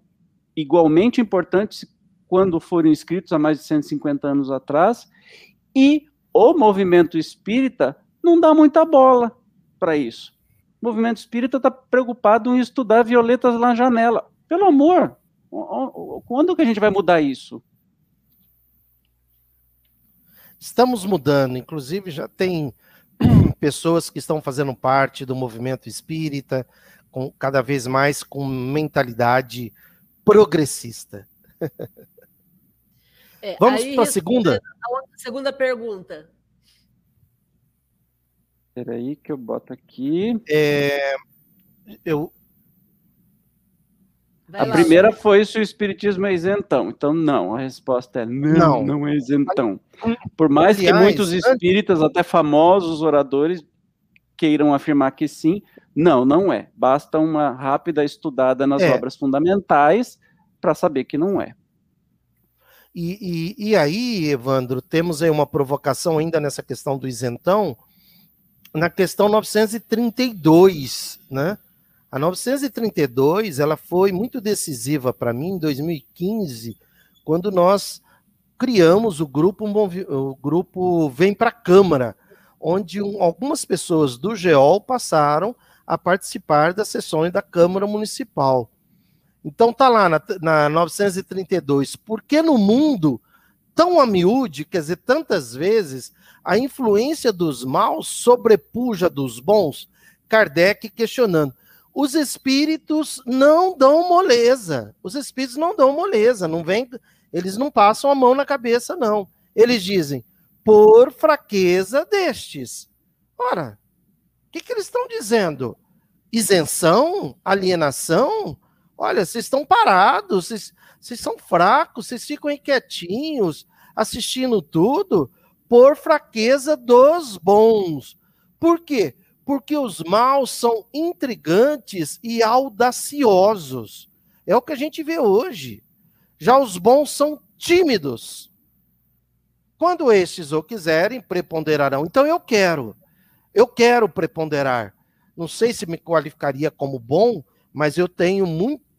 igualmente importantes quando foram escritos há mais de 150 anos atrás e o movimento espírita não dá muita bola para isso. O movimento espírita está preocupado em estudar violetas na janela. Pelo amor, quando que a gente vai mudar isso? Estamos mudando, inclusive já tem *clears throat* pessoas que estão fazendo parte do movimento espírita, com, cada vez mais com mentalidade progressista. É, Vamos para a segunda? A segunda pergunta. Espera aí que eu boto aqui. É, eu... a lá, primeira foi se o espiritismo é isentão. Então, não. A resposta é não, não, não é isentão. Por mais Aliás, que muitos espíritas, até famosos oradores, queiram afirmar que sim, não, não é. Basta uma rápida estudada nas é. obras fundamentais para saber que não é. E, e, e, aí, Evandro, temos aí uma provocação ainda nessa questão do isentão, na questão 932, né? A 932, ela foi muito decisiva para mim em 2015, quando nós criamos o grupo, o grupo Vem para a Câmara, onde um, algumas pessoas do GEOL passaram a participar das sessões da Câmara Municipal. Então tá lá na, na 932. Por que no mundo tão a miúde, quer dizer, tantas vezes, a influência dos maus sobrepuja dos bons? Kardec questionando. Os espíritos não dão moleza. Os espíritos não dão moleza, não vem, eles não passam a mão na cabeça não. Eles dizem: "Por fraqueza destes". Ora, o que, que eles estão dizendo? Isenção? Alienação? Olha, vocês estão parados, vocês, vocês são fracos, vocês ficam quietinhos, assistindo tudo, por fraqueza dos bons. Por quê? Porque os maus são intrigantes e audaciosos. É o que a gente vê hoje. Já os bons são tímidos. Quando estes o quiserem, preponderarão. Então eu quero. Eu quero preponderar. Não sei se me qualificaria como bom, mas eu tenho muito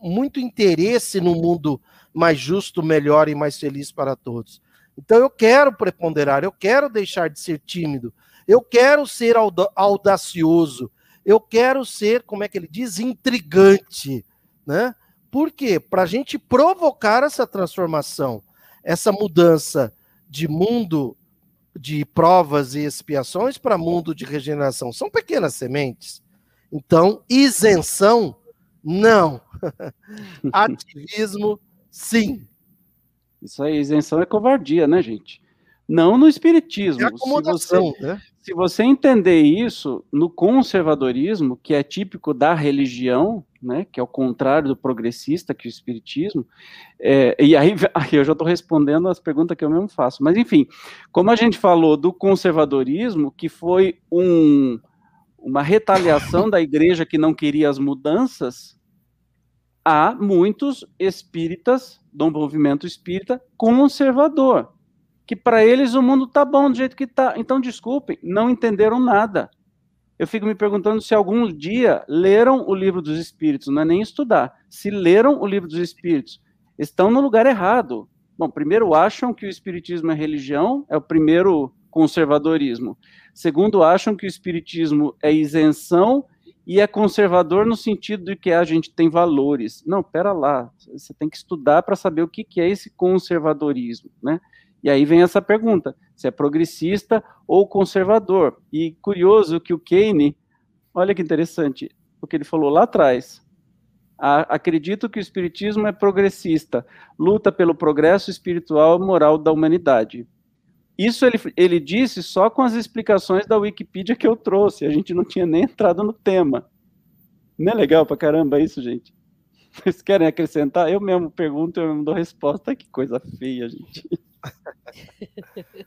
muito, interesse no mundo mais justo, melhor e mais feliz para todos. Então eu quero preponderar, eu quero deixar de ser tímido, eu quero ser audacioso, eu quero ser, como é que ele diz, intrigante, né? Por quê? Para a gente provocar essa transformação. essa mudança de mundo de provas e expiações para mundo de regeneração. São pequenas sementes. Então, isenção, não. *laughs* Ativismo, sim. Isso aí, isenção é covardia, né, gente? Não no espiritismo. É acomodação, se você, né? se você entender isso no conservadorismo, que é típico da religião, né, que é o contrário do progressista, que é o espiritismo, é, e aí, *laughs* aí, eu já estou respondendo as perguntas que eu mesmo faço, mas enfim, como a gente falou do conservadorismo, que foi um, uma retaliação da igreja que não queria as mudanças, há muitos espíritas do movimento espírita conservador, que para eles o mundo está bom do jeito que está. Então, desculpem, não entenderam nada eu fico me perguntando se algum dia leram o livro dos Espíritos, não é nem estudar. Se leram o livro dos Espíritos, estão no lugar errado. Bom, primeiro acham que o Espiritismo é religião, é o primeiro conservadorismo. Segundo, acham que o Espiritismo é isenção e é conservador no sentido de que a gente tem valores. Não, pera lá, você tem que estudar para saber o que, que é esse conservadorismo, né? E aí vem essa pergunta: se é progressista ou conservador. E curioso que o Keynes, olha que interessante, o que ele falou lá atrás. acredito que o espiritismo é progressista, luta pelo progresso espiritual e moral da humanidade. Isso ele, ele disse só com as explicações da Wikipedia que eu trouxe, a gente não tinha nem entrado no tema. Não é legal pra caramba isso, gente? Vocês querem acrescentar? Eu mesmo pergunto, eu mesmo dou resposta. Que coisa feia, gente. *laughs*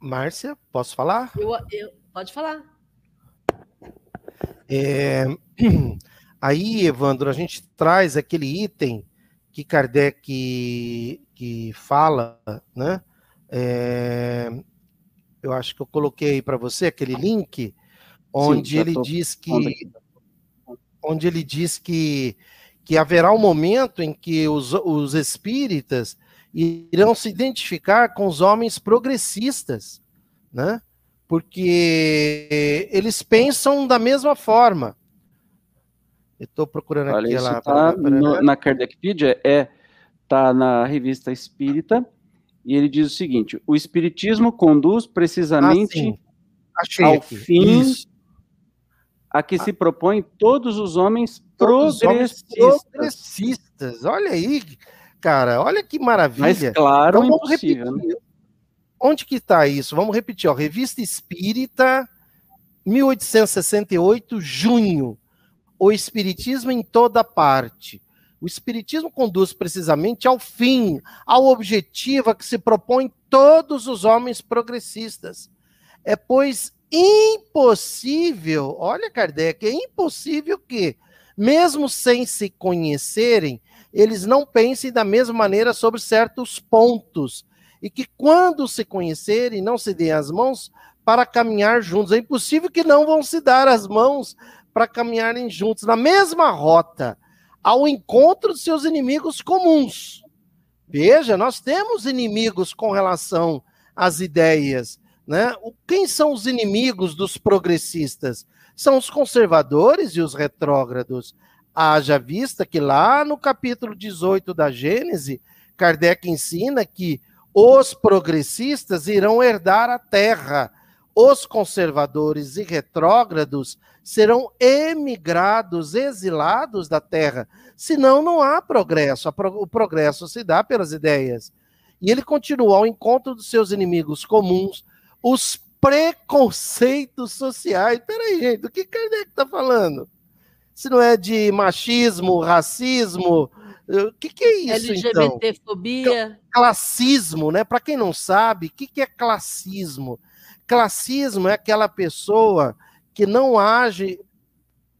Márcia, posso falar? Eu, eu, pode falar. É, *clears throat* aí, Evandro, a gente traz aquele item que Kardec que fala, né? É, eu acho que eu coloquei aí para você aquele link onde Sim, ele diz que onde ele diz que que haverá um momento em que os, os espíritas irão se identificar com os homens progressistas, né? Porque eles pensam da mesma forma. Eu estou procurando Olha, aqui lá. Tá no, na Kardecpedia, é, tá na revista Espírita, e ele diz o seguinte: o Espiritismo conduz precisamente ah, ao aqui. fim isso. a que ah. se propõe todos os homens progressistas. progressistas. Olha aí, cara, olha que maravilha. Mas claro, então, impossível. Né? Onde que está isso? Vamos repetir, ó, Revista Espírita, 1868, junho. O Espiritismo em toda parte. O Espiritismo conduz precisamente ao fim, ao objetivo a que se propõe todos os homens progressistas. É, pois, impossível, olha, Kardec, é impossível que mesmo sem se conhecerem, eles não pensem da mesma maneira sobre certos pontos. E que quando se conhecerem, não se deem as mãos para caminhar juntos. É impossível que não vão se dar as mãos para caminharem juntos na mesma rota, ao encontro de seus inimigos comuns. Veja, nós temos inimigos com relação às ideias. Né? Quem são os inimigos dos progressistas? são os conservadores e os retrógrados. Haja vista que lá no capítulo 18 da Gênese, Kardec ensina que os progressistas irão herdar a terra, os conservadores e retrógrados serão emigrados, exilados da terra. Senão, não há progresso. O progresso se dá pelas ideias. E ele continua ao encontro dos seus inimigos comuns, os preconceitos sociais. Peraí, gente, do que Kardec está falando? Se não é de machismo, racismo, o que, que é isso, LGBTfobia. Então? Classismo, né? Para quem não sabe, o que, que é classismo? Classismo é aquela pessoa que não age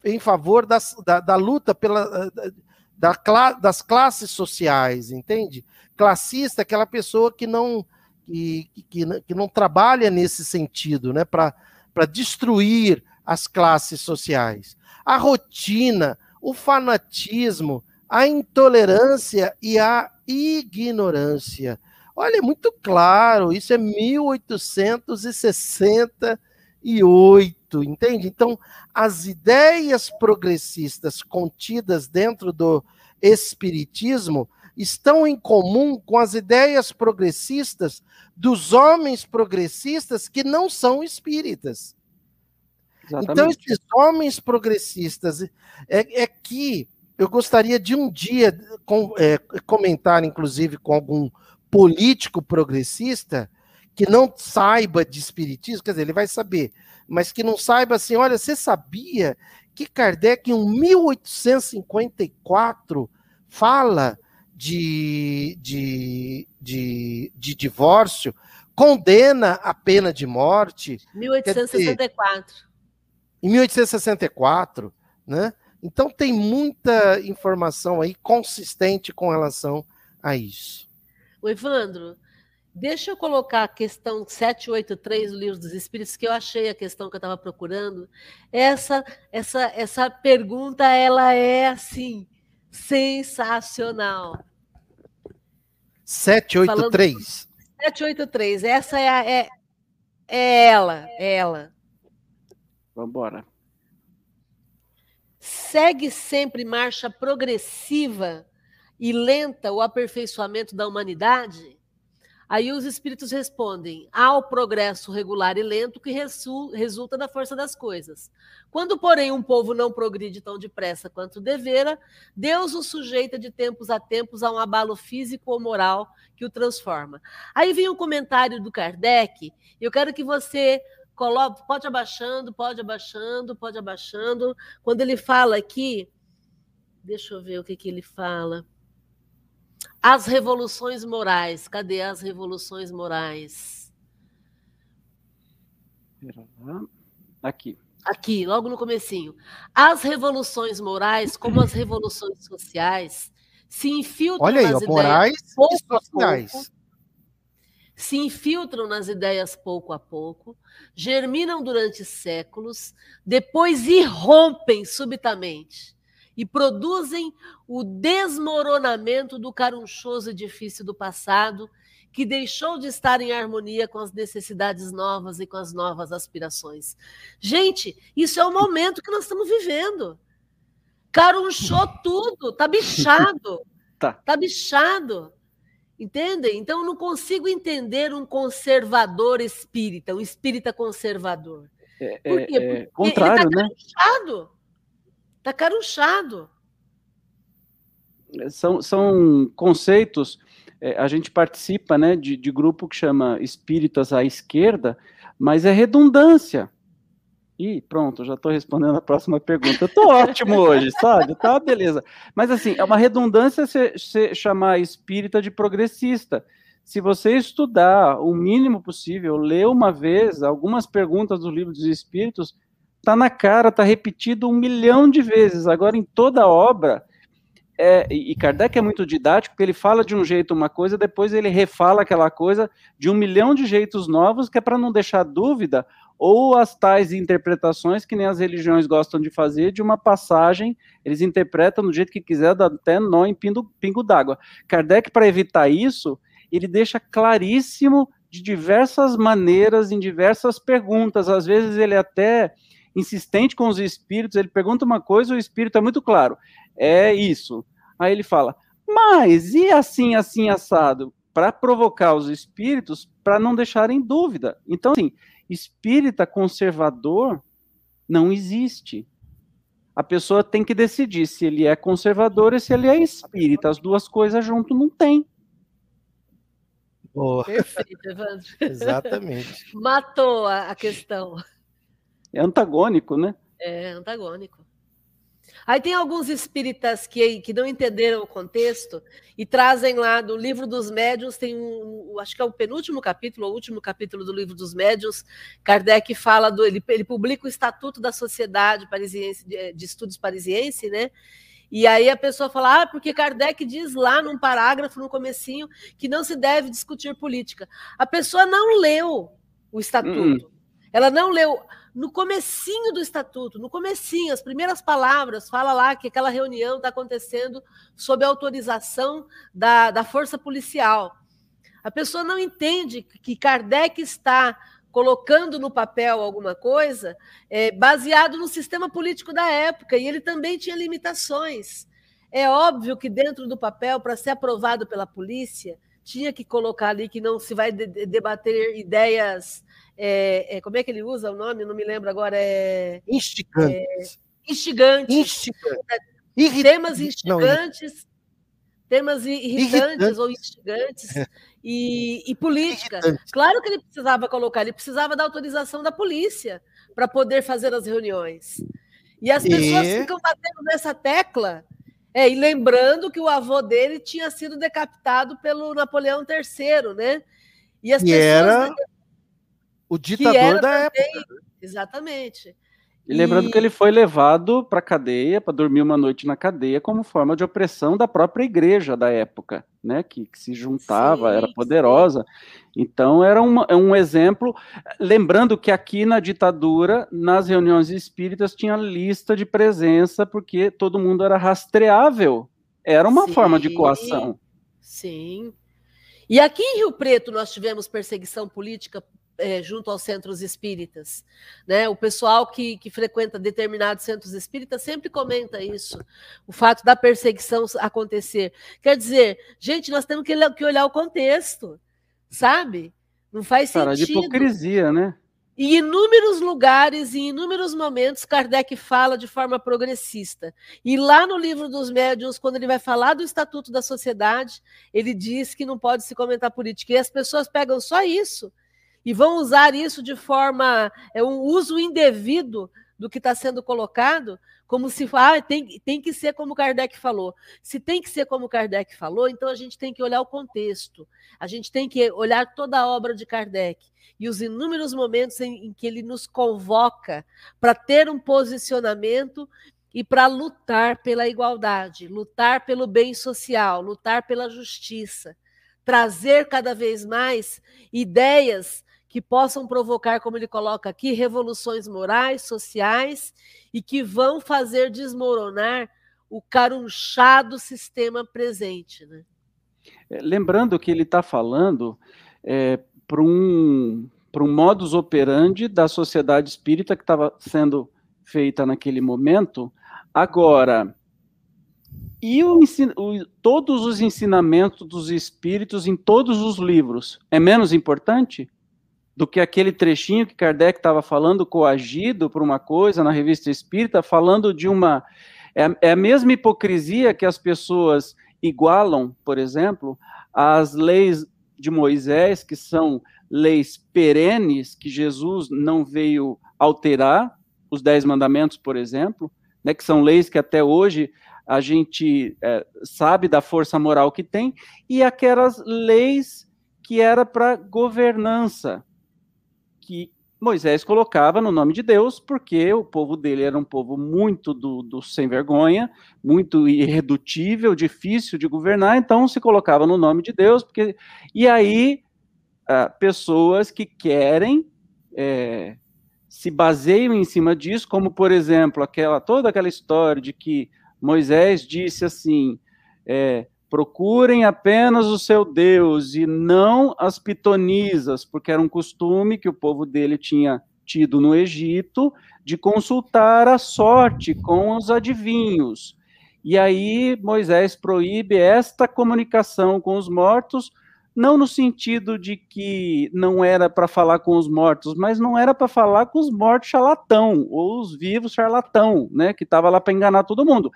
em favor das, da, da luta pela, da, das classes sociais, entende? Classista é aquela pessoa que não que, que, que não trabalha nesse sentido, né, para destruir as classes sociais. A rotina, o fanatismo, a intolerância e a ignorância. Olha, é muito claro, isso é 1868, entende? Então, as ideias progressistas contidas dentro do espiritismo estão em comum com as ideias progressistas dos homens progressistas que não são espíritas. Então, Exatamente. Então, esses homens progressistas é, é, que eu gostaria de um dia com, é, comentar, inclusive, com algum político progressista que não saiba de espiritismo, quer dizer, ele vai saber, mas que não saiba assim, olha, você sabia que Kardec, em 1854, fala de, de, de, de divórcio, condena a pena de morte. 1864. Dizer, em 1864, né? Então tem muita informação aí consistente com relação a isso. O Evandro, deixa eu colocar a questão 783 do Livro dos Espíritos, que eu achei a questão que eu estava procurando. Essa, essa, essa pergunta, ela é assim, sensacional. 783. Falando, 783, essa é, a, é, é ela, é ela. Vamos embora. Segue sempre marcha progressiva e lenta o aperfeiçoamento da humanidade? Aí os espíritos respondem: há o progresso regular e lento que resulta da força das coisas. Quando, porém, um povo não progride tão depressa quanto devera, Deus o sujeita de tempos a tempos a um abalo físico ou moral que o transforma. Aí vem um comentário do Kardec, eu quero que você coloca, pode abaixando, pode abaixando, pode abaixando. Quando ele fala aqui, deixa eu ver o que, que ele fala. As revoluções morais. Cadê as revoluções morais? Aqui. Aqui, logo no comecinho. As revoluções morais, como as revoluções sociais, se infiltram Olha aí, nas ó, ideias morais e sociais. Pouco, se infiltram nas ideias pouco a pouco, germinam durante séculos, depois irrompem subitamente e produzem o desmoronamento do carunchoso edifício do passado, que deixou de estar em harmonia com as necessidades novas e com as novas aspirações. Gente, isso é o momento que nós estamos vivendo. Carunchou tudo, tá bichado. *laughs* Tá. Tá bichado. Entendem? Então, eu não consigo entender um conservador espírita, um espírita conservador. É, Por quê? É, é contrário, ele tá né? Carunchado. Está carunchado. São, são conceitos. É, a gente participa né, de, de grupo que chama Espíritas à Esquerda, mas é redundância. E pronto, já estou respondendo a próxima pergunta. Eu estou *laughs* ótimo hoje, sabe? Tá, beleza. Mas assim, é uma redundância você chamar espírita de progressista. Se você estudar o mínimo possível, ler uma vez algumas perguntas do livro dos espíritos, tá na cara, tá repetido um milhão de vezes. Agora, em toda a obra, é, e Kardec é muito didático, porque ele fala de um jeito uma coisa, depois ele refala aquela coisa de um milhão de jeitos novos, que é para não deixar dúvida ou as tais interpretações que nem as religiões gostam de fazer de uma passagem, eles interpretam do jeito que quiser, dá até nó em pingo, pingo d'água. Kardec, para evitar isso, ele deixa claríssimo de diversas maneiras, em diversas perguntas, às vezes ele até insistente com os espíritos, ele pergunta uma coisa, o espírito é muito claro, é isso. Aí ele fala, mas e assim, assim, assado? Para provocar os espíritos, para não deixarem dúvida. Então, assim, Espírita conservador não existe. A pessoa tem que decidir se ele é conservador e se ele é espírita. As duas coisas junto não tem. Boa. Perfeito, Evandro. *laughs* Exatamente. Matou a, a questão. É antagônico, né? É antagônico. Aí tem alguns espíritas que, que não entenderam o contexto e trazem lá do livro dos médiuns, tem um, acho que é o penúltimo capítulo, o último capítulo do livro dos médiuns, Kardec fala do, ele, ele publica o Estatuto da Sociedade Parisiense, de, de Estudos Parisiense, né? E aí a pessoa fala, ah, porque Kardec diz lá num parágrafo, no comecinho, que não se deve discutir política. A pessoa não leu o estatuto. Hum. Ela não leu no comecinho do estatuto, no comecinho, as primeiras palavras, fala lá que aquela reunião está acontecendo sob autorização da, da força policial. A pessoa não entende que Kardec está colocando no papel alguma coisa é, baseado no sistema político da época, e ele também tinha limitações. É óbvio que dentro do papel, para ser aprovado pela polícia, tinha que colocar ali que não se vai de debater ideias. É, é, como é que ele usa o nome? Não me lembro agora. É, instigantes. É, instigantes. Instigantes. Temas instigantes. Não, temas irritantes, irritantes, ou instigantes e, e política. Irritantes. Claro que ele precisava colocar, ele precisava da autorização da polícia para poder fazer as reuniões. E as pessoas e... ficam batendo nessa tecla é, e lembrando que o avô dele tinha sido decapitado pelo Napoleão III, né? E as pessoas. Era o ditador da também, época. Exatamente. E lembrando e... que ele foi levado para a cadeia, para dormir uma noite na cadeia, como forma de opressão da própria igreja da época, né? Que, que se juntava, sim, era poderosa. Sim. Então, era uma, é um exemplo. Lembrando que aqui na ditadura, nas reuniões espíritas, tinha lista de presença, porque todo mundo era rastreável. Era uma sim, forma de coação. Sim. E aqui em Rio Preto nós tivemos perseguição política é, junto aos centros espíritas. Né? O pessoal que, que frequenta determinados centros espíritas sempre comenta isso, o fato da perseguição acontecer. Quer dizer, gente, nós temos que, que olhar o contexto, sabe? Não faz Cara, sentido. de hipocrisia, né? Em inúmeros lugares, em inúmeros momentos, Kardec fala de forma progressista. E lá no livro dos médiuns, quando ele vai falar do Estatuto da Sociedade, ele diz que não pode se comentar política. E as pessoas pegam só isso e vão usar isso de forma. É um uso indevido do que está sendo colocado, como se ah, tem, tem que ser como Kardec falou. Se tem que ser como Kardec falou, então a gente tem que olhar o contexto, a gente tem que olhar toda a obra de Kardec e os inúmeros momentos em, em que ele nos convoca para ter um posicionamento e para lutar pela igualdade, lutar pelo bem social, lutar pela justiça, trazer cada vez mais ideias que possam provocar, como ele coloca aqui, revoluções morais, sociais e que vão fazer desmoronar o carunchado sistema presente. Né? É, lembrando que ele está falando é, para um, um modus operandi da sociedade espírita que estava sendo feita naquele momento. Agora, e o, o, todos os ensinamentos dos espíritos em todos os livros é menos importante? do que aquele trechinho que Kardec estava falando, coagido por uma coisa na revista Espírita, falando de uma. É, é, a mesma hipocrisia que as pessoas igualam, por exemplo, às leis de Moisés, que são leis perenes, que Jesus não veio alterar, os Dez Mandamentos, por exemplo, né, que são leis que até hoje a gente é, sabe da força moral que tem, e aquelas leis que era para governança, que Moisés colocava no nome de Deus, porque o povo dele era um povo muito do, do, sem vergonha, muito irredutível, difícil de governar, então se colocava no nome de Deus, porque e aí ah, pessoas que querem é, se baseiam em cima disso, como por exemplo aquela toda aquela história de que Moisés disse assim, é, Procurem apenas o seu Deus e não as pitonisas, porque era um costume que o povo dele tinha tido no Egito de consultar a sorte com os adivinhos. E aí Moisés proíbe esta comunicação com os mortos, não no sentido de que não era para falar com os mortos, mas não era para falar com os mortos charlatão, ou os vivos charlatão, né, que estava lá para enganar todo mundo.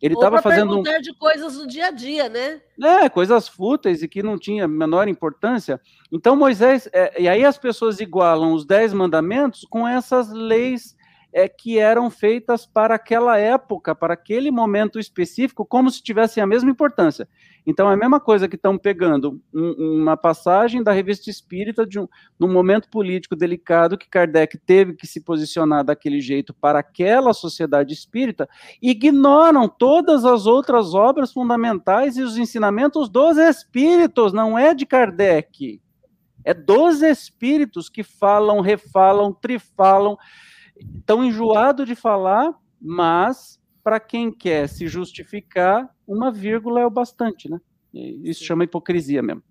Ele estava fazendo um... de coisas do dia a dia, né? É, coisas fúteis e que não tinha menor importância. Então Moisés, é, e aí as pessoas igualam os dez mandamentos com essas leis é, que eram feitas para aquela época, para aquele momento específico, como se tivessem a mesma importância. Então é a mesma coisa que estão pegando um, uma passagem da revista espírita de um num momento político delicado que Kardec teve que se posicionar daquele jeito para aquela sociedade espírita, ignoram todas as outras obras fundamentais e os ensinamentos dos espíritos, não é de Kardec. É dos espíritos que falam, refalam, trifalam, estão enjoados de falar, mas para quem quer se justificar, uma vírgula é o bastante, né? Isso chama hipocrisia mesmo.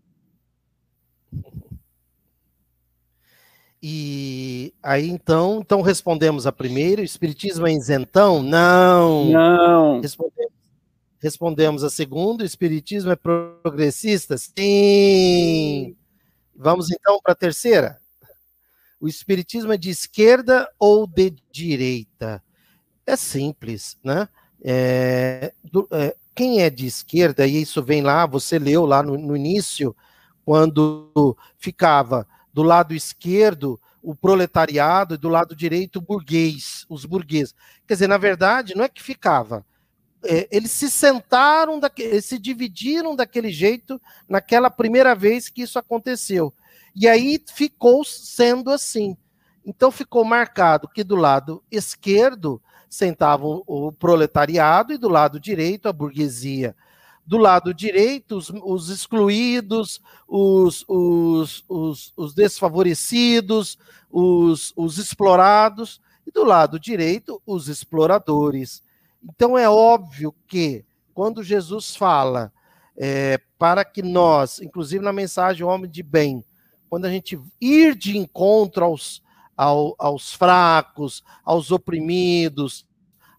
E aí então, então respondemos a primeira, o espiritismo é isentão? Não. Não. Respondemos, Respondemos a segunda: o Espiritismo é progressista? Sim! Vamos então para a terceira. O Espiritismo é de esquerda ou de direita? É simples, né? É, do, é, quem é de esquerda, e isso vem lá, você leu lá no, no início, quando ficava do lado esquerdo o proletariado e do lado direito o burguês, os burgueses. Quer dizer, na verdade, não é que ficava. É, eles se sentaram, daque, eles se dividiram daquele jeito naquela primeira vez que isso aconteceu. E aí ficou sendo assim. Então ficou marcado que do lado esquerdo sentavam o proletariado e do lado direito a burguesia. Do lado direito, os, os excluídos, os, os, os, os desfavorecidos, os, os explorados, e do lado direito, os exploradores. Então é óbvio que, quando Jesus fala é, para que nós, inclusive na mensagem Homem de Bem, quando a gente ir de encontro aos, ao, aos fracos, aos oprimidos,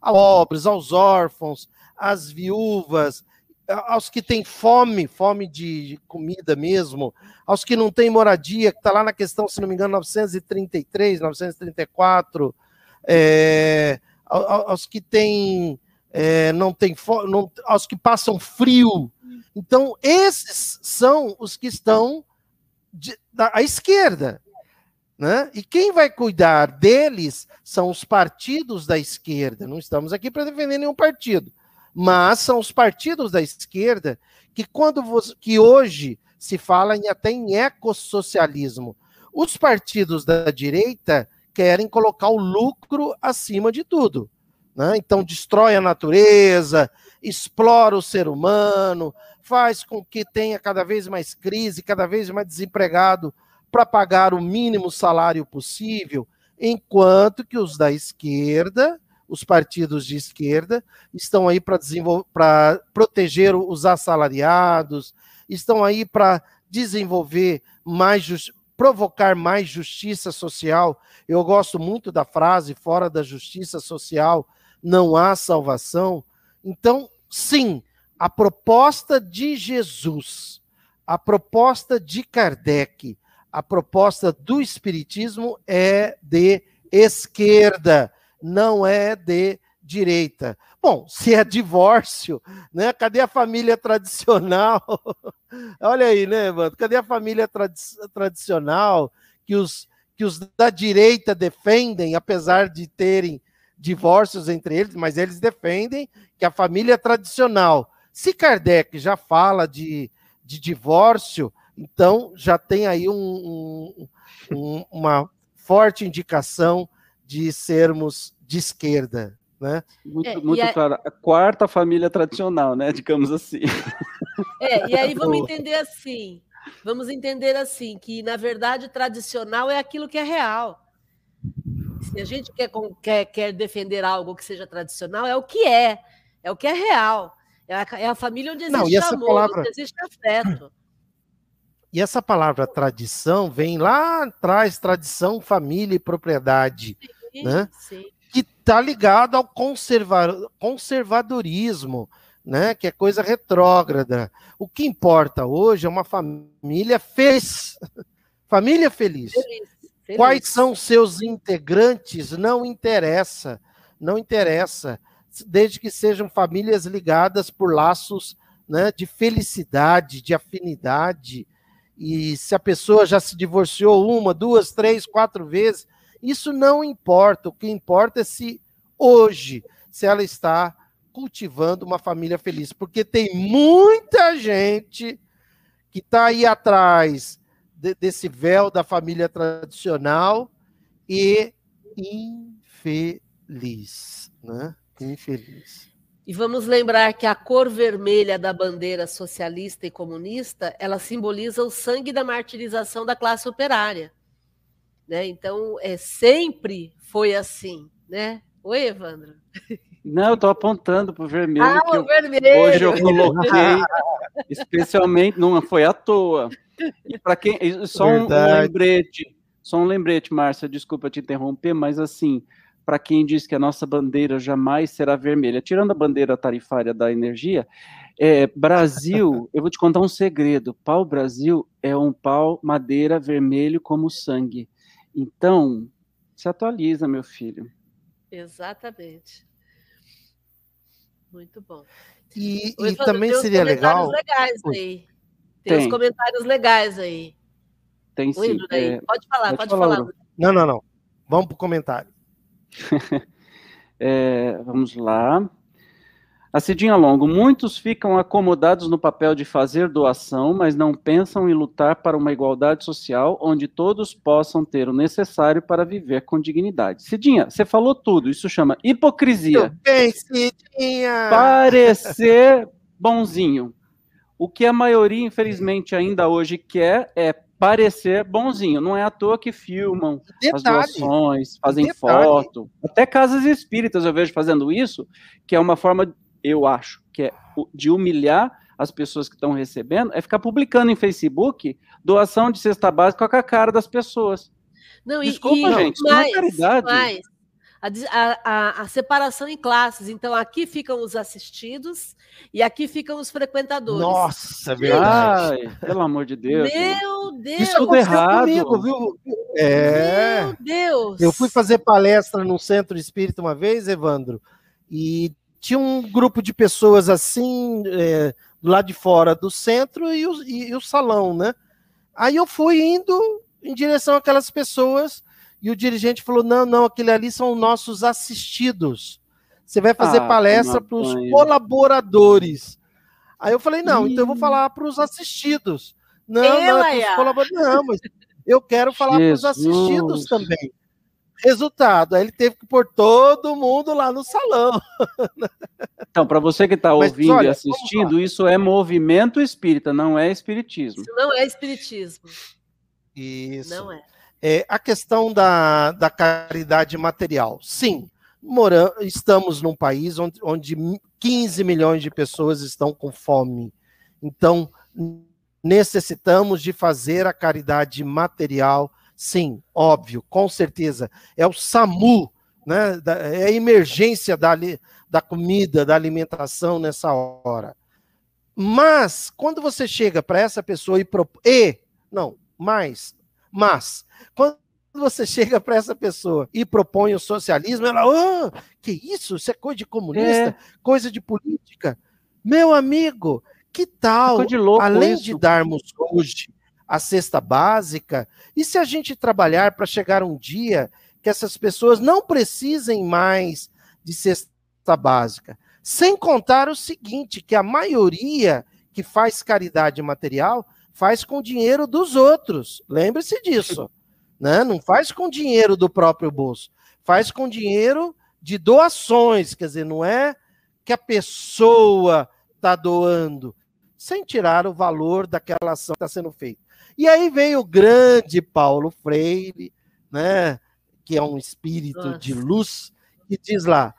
aos pobres, aos órfãos, às viúvas, aos que têm fome, fome de comida mesmo, aos que não têm moradia, que está lá na questão, se não me engano, 933, 934, é, aos que têm, é, não tem não, aos que passam frio. Então, esses são os que estão de, da, esquerda. Né? E quem vai cuidar deles são os partidos da esquerda. Não estamos aqui para defender nenhum partido, mas são os partidos da esquerda que quando você, que hoje se fala em, até em ecossocialismo. Os partidos da direita querem colocar o lucro acima de tudo. Né? Então destrói a natureza, explora o ser humano, faz com que tenha cada vez mais crise, cada vez mais desempregado para pagar o mínimo salário possível, enquanto que os da esquerda, os partidos de esquerda, estão aí para proteger os assalariados, estão aí para desenvolver mais provocar mais justiça social. Eu gosto muito da frase fora da justiça social não há salvação. Então, sim, a proposta de Jesus, a proposta de Kardec, a proposta do Espiritismo é de esquerda, não é de direita. Bom, se é divórcio, né? Cadê a família tradicional? *laughs* Olha aí, né, mano? Cadê a família tradi tradicional que os, que os da direita defendem, apesar de terem divórcios entre eles, mas eles defendem que a família tradicional. Se Kardec já fala de, de divórcio, então, já tem aí um, um, uma forte indicação de sermos de esquerda. Né? Muito, é, muito a... claro. A quarta família tradicional, né? Digamos assim. *laughs* É, e aí vamos *laughs* entender assim. Vamos entender assim, que na verdade tradicional é aquilo que é real. Se a gente quer, quer, quer defender algo que seja tradicional, é o que é, é o que é real. É a, é a família onde existe Não, amor, palavra... onde existe afeto. *clears throat* E essa palavra tradição vem lá atrás, tradição, família e propriedade, sim, né? Sim. Que está ligado ao conserva conservadorismo, né? Que é coisa retrógrada. O que importa hoje é uma família feliz, *laughs* família feliz. feliz, feliz. Quais são seus integrantes não interessa, não interessa, desde que sejam famílias ligadas por laços né, de felicidade, de afinidade e se a pessoa já se divorciou uma, duas, três, quatro vezes, isso não importa. O que importa é se hoje, se ela está cultivando uma família feliz, porque tem muita gente que está aí atrás de, desse véu da família tradicional e infeliz, né? Infeliz. E vamos lembrar que a cor vermelha da bandeira socialista e comunista, ela simboliza o sangue da martirização da classe operária. Né? Então, é, sempre foi assim, né? Oi, Evandro. *laughs* Não, eu estou apontando para o vermelho. Ah, o vermelho. Hoje eu coloquei, *laughs* especialmente, não foi à toa. E para quem, só um, um, lembrete, só um lembrete, Márcia, desculpa te interromper, mas assim, para quem diz que a nossa bandeira jamais será vermelha. Tirando a bandeira tarifária da energia, é, Brasil, *laughs* eu vou te contar um segredo. Pau Brasil é um pau madeira vermelho como sangue. Então, se atualiza, meu filho. Exatamente. Muito bom. E, e também seria legal. Legais aí. Tem, tem, uns comentários legais aí. Tem sim. É... Pode falar, pode, pode falar. falar. Não, não, não. Vamos para o comentário. *laughs* é, vamos lá. A Cidinha Longo, muitos ficam acomodados no papel de fazer doação, mas não pensam em lutar para uma igualdade social onde todos possam ter o necessário para viver com dignidade. Cidinha, você falou tudo, isso chama hipocrisia. Bem, Cidinha! Parecer bonzinho. O que a maioria, infelizmente, ainda hoje quer é parecer bonzinho. Não é à toa que filmam Detalhe. as doações, fazem Detalhe. foto. Até casas espíritas eu vejo fazendo isso, que é uma forma eu acho, que é de humilhar as pessoas que estão recebendo, é ficar publicando em Facebook doação de cesta básica com a cara das pessoas. Não, Desculpa, e, gente, mais, não é caridade. Mais, a, a, a, separação em classes. Então, aqui ficam os assistidos e aqui ficam os frequentadores. Nossa, é verdade. Ai, pelo amor de Deus. Meu Deus. Isso tudo errado. Comigo, viu? É. Meu Deus. Eu fui fazer palestra no Centro Espírita uma vez, Evandro, e tinha um grupo de pessoas assim, é, do lado de fora do centro e o, e, e o salão, né? Aí eu fui indo em direção àquelas pessoas e o dirigente falou: não, não, aquele ali são nossos assistidos. Você vai fazer ah, palestra para os colaboradores. Aí eu falei: não, Ih. então eu vou falar para os assistidos. Não, não, é colaboradores. Não, mas eu quero falar para os assistidos também. Resultado, aí ele teve que pôr todo mundo lá no salão. Então, para você que está ouvindo olha, e assistindo, isso é movimento espírita, não é espiritismo. Isso não é espiritismo. Isso. Não é. é a questão da, da caridade material. Sim, mora, estamos num país onde, onde 15 milhões de pessoas estão com fome. Então, necessitamos de fazer a caridade material Sim, óbvio, com certeza. É o SAMU, né? é a emergência da, da comida, da alimentação nessa hora. Mas, quando você chega para essa pessoa e, propõe. e. Não, mais. Mas, quando você *laughs* chega para essa pessoa e propõe o socialismo, ela, oh, que isso? Isso é coisa de comunista, é. coisa de política. Meu amigo, que tal, além isso. de darmos hoje a cesta básica? E se a gente trabalhar para chegar um dia que essas pessoas não precisem mais de cesta básica? Sem contar o seguinte, que a maioria que faz caridade material faz com dinheiro dos outros. Lembre-se disso. *laughs* Né? Não faz com dinheiro do próprio bolso. Faz com dinheiro de doações. Quer dizer, não é que a pessoa está doando, sem tirar o valor daquela ação que está sendo feita. E aí veio o grande Paulo Freire, né, que é um espírito Nossa. de luz, e diz lá: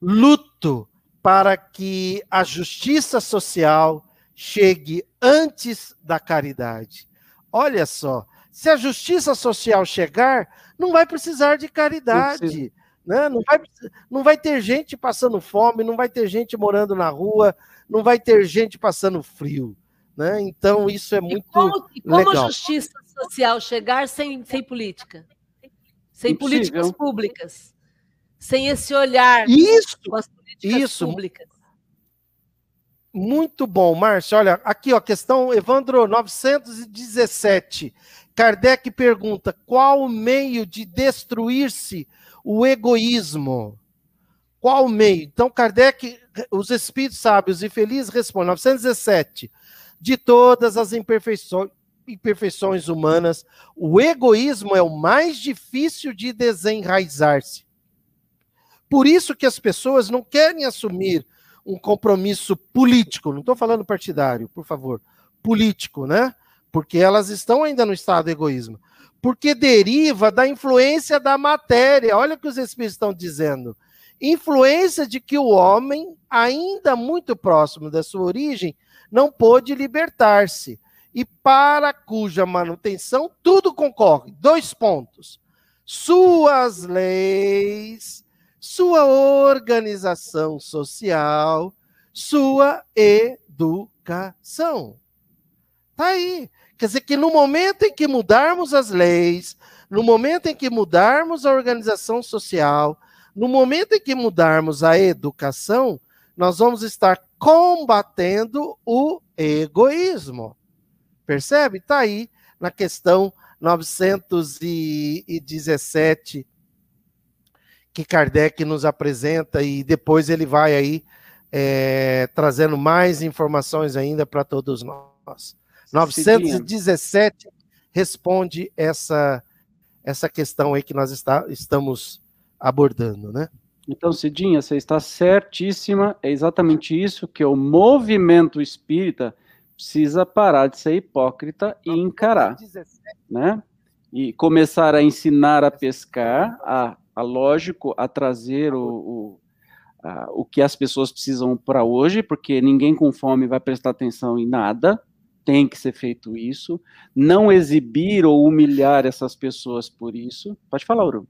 luto para que a justiça social chegue antes da caridade. Olha só, se a justiça social chegar, não vai precisar de caridade. Né? Não, vai, não vai ter gente passando fome, não vai ter gente morando na rua, não vai ter gente passando frio. Né? Então, isso é muito. E como, e como legal. a justiça social chegar sem, sem política? Sem Impossível. políticas públicas? Sem esse olhar isso, com as políticas isso. públicas? Muito bom, Márcio. Olha, aqui, ó, questão Evandro 917. Kardec pergunta: qual o meio de destruir-se o egoísmo? Qual o meio? Então, Kardec, os espíritos sábios e felizes respondem: 917 de todas as imperfeições, humanas, o egoísmo é o mais difícil de desenraizar-se. Por isso que as pessoas não querem assumir um compromisso político, não estou falando partidário, por favor, político, né? Porque elas estão ainda no estado de egoísmo. Porque deriva da influência da matéria. Olha o que os espíritos estão dizendo. Influência de que o homem, ainda muito próximo da sua origem, não pôde libertar-se, e para cuja manutenção tudo concorre. Dois pontos. suas leis, sua organização social, sua educação. Tá aí. Quer dizer que no momento em que mudarmos as leis, no momento em que mudarmos a organização social, no momento em que mudarmos a educação, nós vamos estar combatendo o egoísmo. Percebe? Está aí na questão 917 que Kardec nos apresenta e depois ele vai aí é, trazendo mais informações ainda para todos nós. 917 responde essa essa questão aí que nós está, estamos abordando, né? Então, Cidinha, você está certíssima, é exatamente isso que o movimento espírita precisa parar de ser hipócrita e encarar, né? E começar a ensinar a pescar, a, a lógico, a trazer o, o, a, o que as pessoas precisam para hoje, porque ninguém com fome vai prestar atenção em nada, tem que ser feito isso, não exibir ou humilhar essas pessoas por isso. Pode falar, Uru.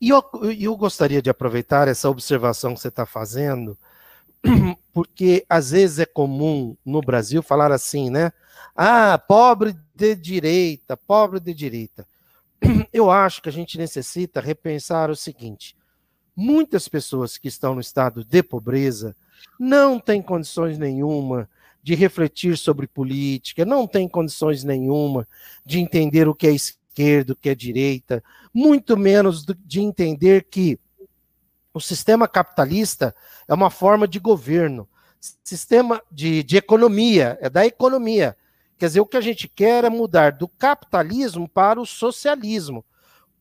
E eu, eu gostaria de aproveitar essa observação que você está fazendo *clears throat* porque às vezes é comum no Brasil falar assim, né? Ah, pobre de direita, pobre de direita. *clears throat* Eu acho que a gente necessita repensar o seguinte: muitas pessoas que estão no estado de pobreza não têm condições nenhuma de refletir sobre política, não têm condições nenhuma de entender o que é esquerda, o que é direita, muito menos de entender que o sistema capitalista é uma forma de governo, sistema de, de economia, é da economia. Quer dizer, o que a gente quer é mudar do capitalismo para o socialismo.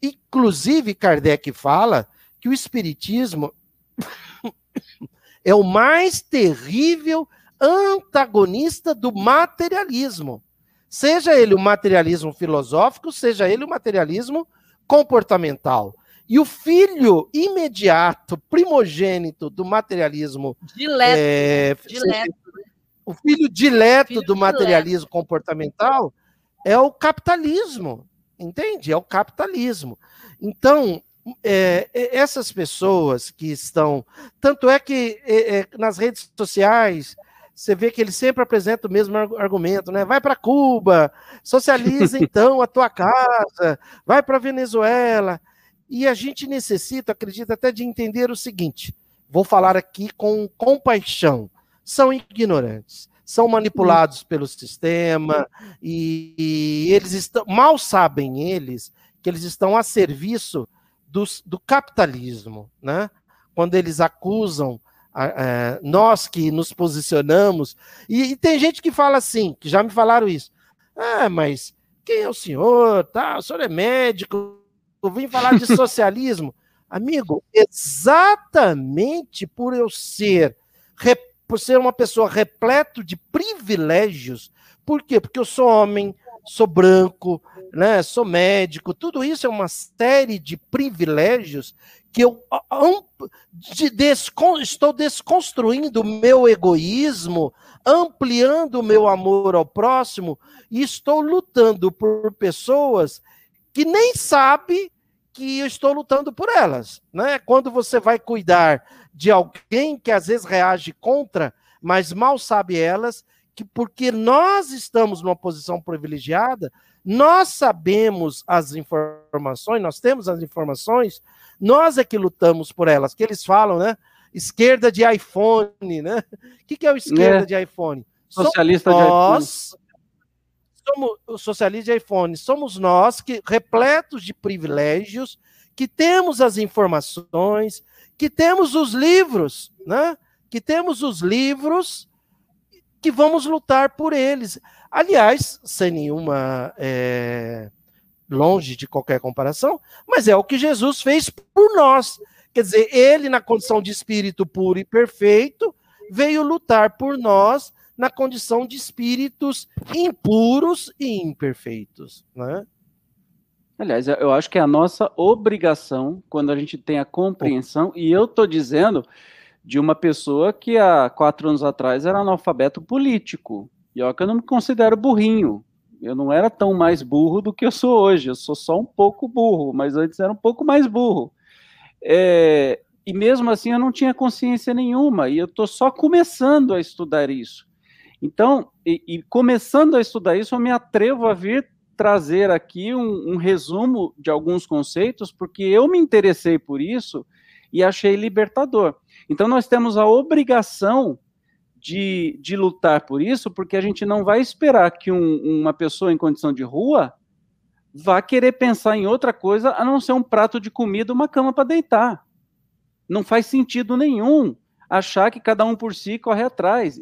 Inclusive, Kardec fala que o espiritismo *coughs* é o mais terrível antagonista do materialismo. Seja ele o materialismo filosófico, seja ele o materialismo comportamental. E o filho imediato, primogênito do materialismo. Dileto. É, dileto. O filho dileto filho do materialismo dileto. comportamental é o capitalismo. Entende? É o capitalismo. Então, é, é essas pessoas que estão. Tanto é que é, é nas redes sociais você vê que ele sempre apresenta o mesmo argumento, né? Vai para Cuba, socializa *laughs* então a tua casa, vai para Venezuela. E a gente necessita, acredito, até de entender o seguinte: vou falar aqui com compaixão. São ignorantes, são manipulados pelo sistema e, e eles estão mal sabem eles que eles estão a serviço do, do capitalismo, né? Quando eles acusam a, nós que nos posicionamos e, e tem gente que fala assim, que já me falaram isso. Ah, mas quem é o senhor? Tá, o senhor é médico, eu vim falar de *laughs* socialismo. Amigo, exatamente por eu ser, por ser uma pessoa repleto de privilégios, por quê? Porque eu sou homem, sou branco, né, sou médico, tudo isso é uma série de privilégios que eu de descon, estou desconstruindo o meu egoísmo, ampliando o meu amor ao próximo e estou lutando por pessoas que nem sabe que eu estou lutando por elas, né? Quando você vai cuidar de alguém que às vezes reage contra, mas mal sabe elas, que porque nós estamos numa posição privilegiada, nós sabemos as informações, nós temos as informações, nós é que lutamos por elas, que eles falam, né? Esquerda de iPhone, né? O que, que é o esquerda é. de iPhone? Socialista Somos nós, de iPhone somos o socialista de iPhone, somos nós que repletos de privilégios, que temos as informações, que temos os livros, né? Que temos os livros que vamos lutar por eles. Aliás, sem nenhuma é, longe de qualquer comparação, mas é o que Jesus fez por nós. Quer dizer, ele, na condição de espírito puro e perfeito, veio lutar por nós na condição de espíritos impuros e imperfeitos, né? Aliás, eu acho que é a nossa obrigação quando a gente tem a compreensão, e eu estou dizendo de uma pessoa que há quatro anos atrás era analfabeto político, e que eu não me considero burrinho, Eu não era tão mais burro do que eu sou hoje. Eu sou só um pouco burro, mas antes era um pouco mais burro. É, e mesmo assim eu não tinha consciência nenhuma, e eu estou só começando a estudar isso. Então, e, e, começando a estudar isso, eu me atrevo a vir trazer aqui um, um resumo de alguns conceitos, porque eu me interessei por isso e achei libertador. Então, nós temos a obrigação de, de lutar por isso, porque a gente não vai esperar que um, uma pessoa em condição de rua vá querer pensar em outra coisa a não ser um prato de comida, uma cama para deitar. Não faz sentido nenhum achar que cada um por si corre atrás.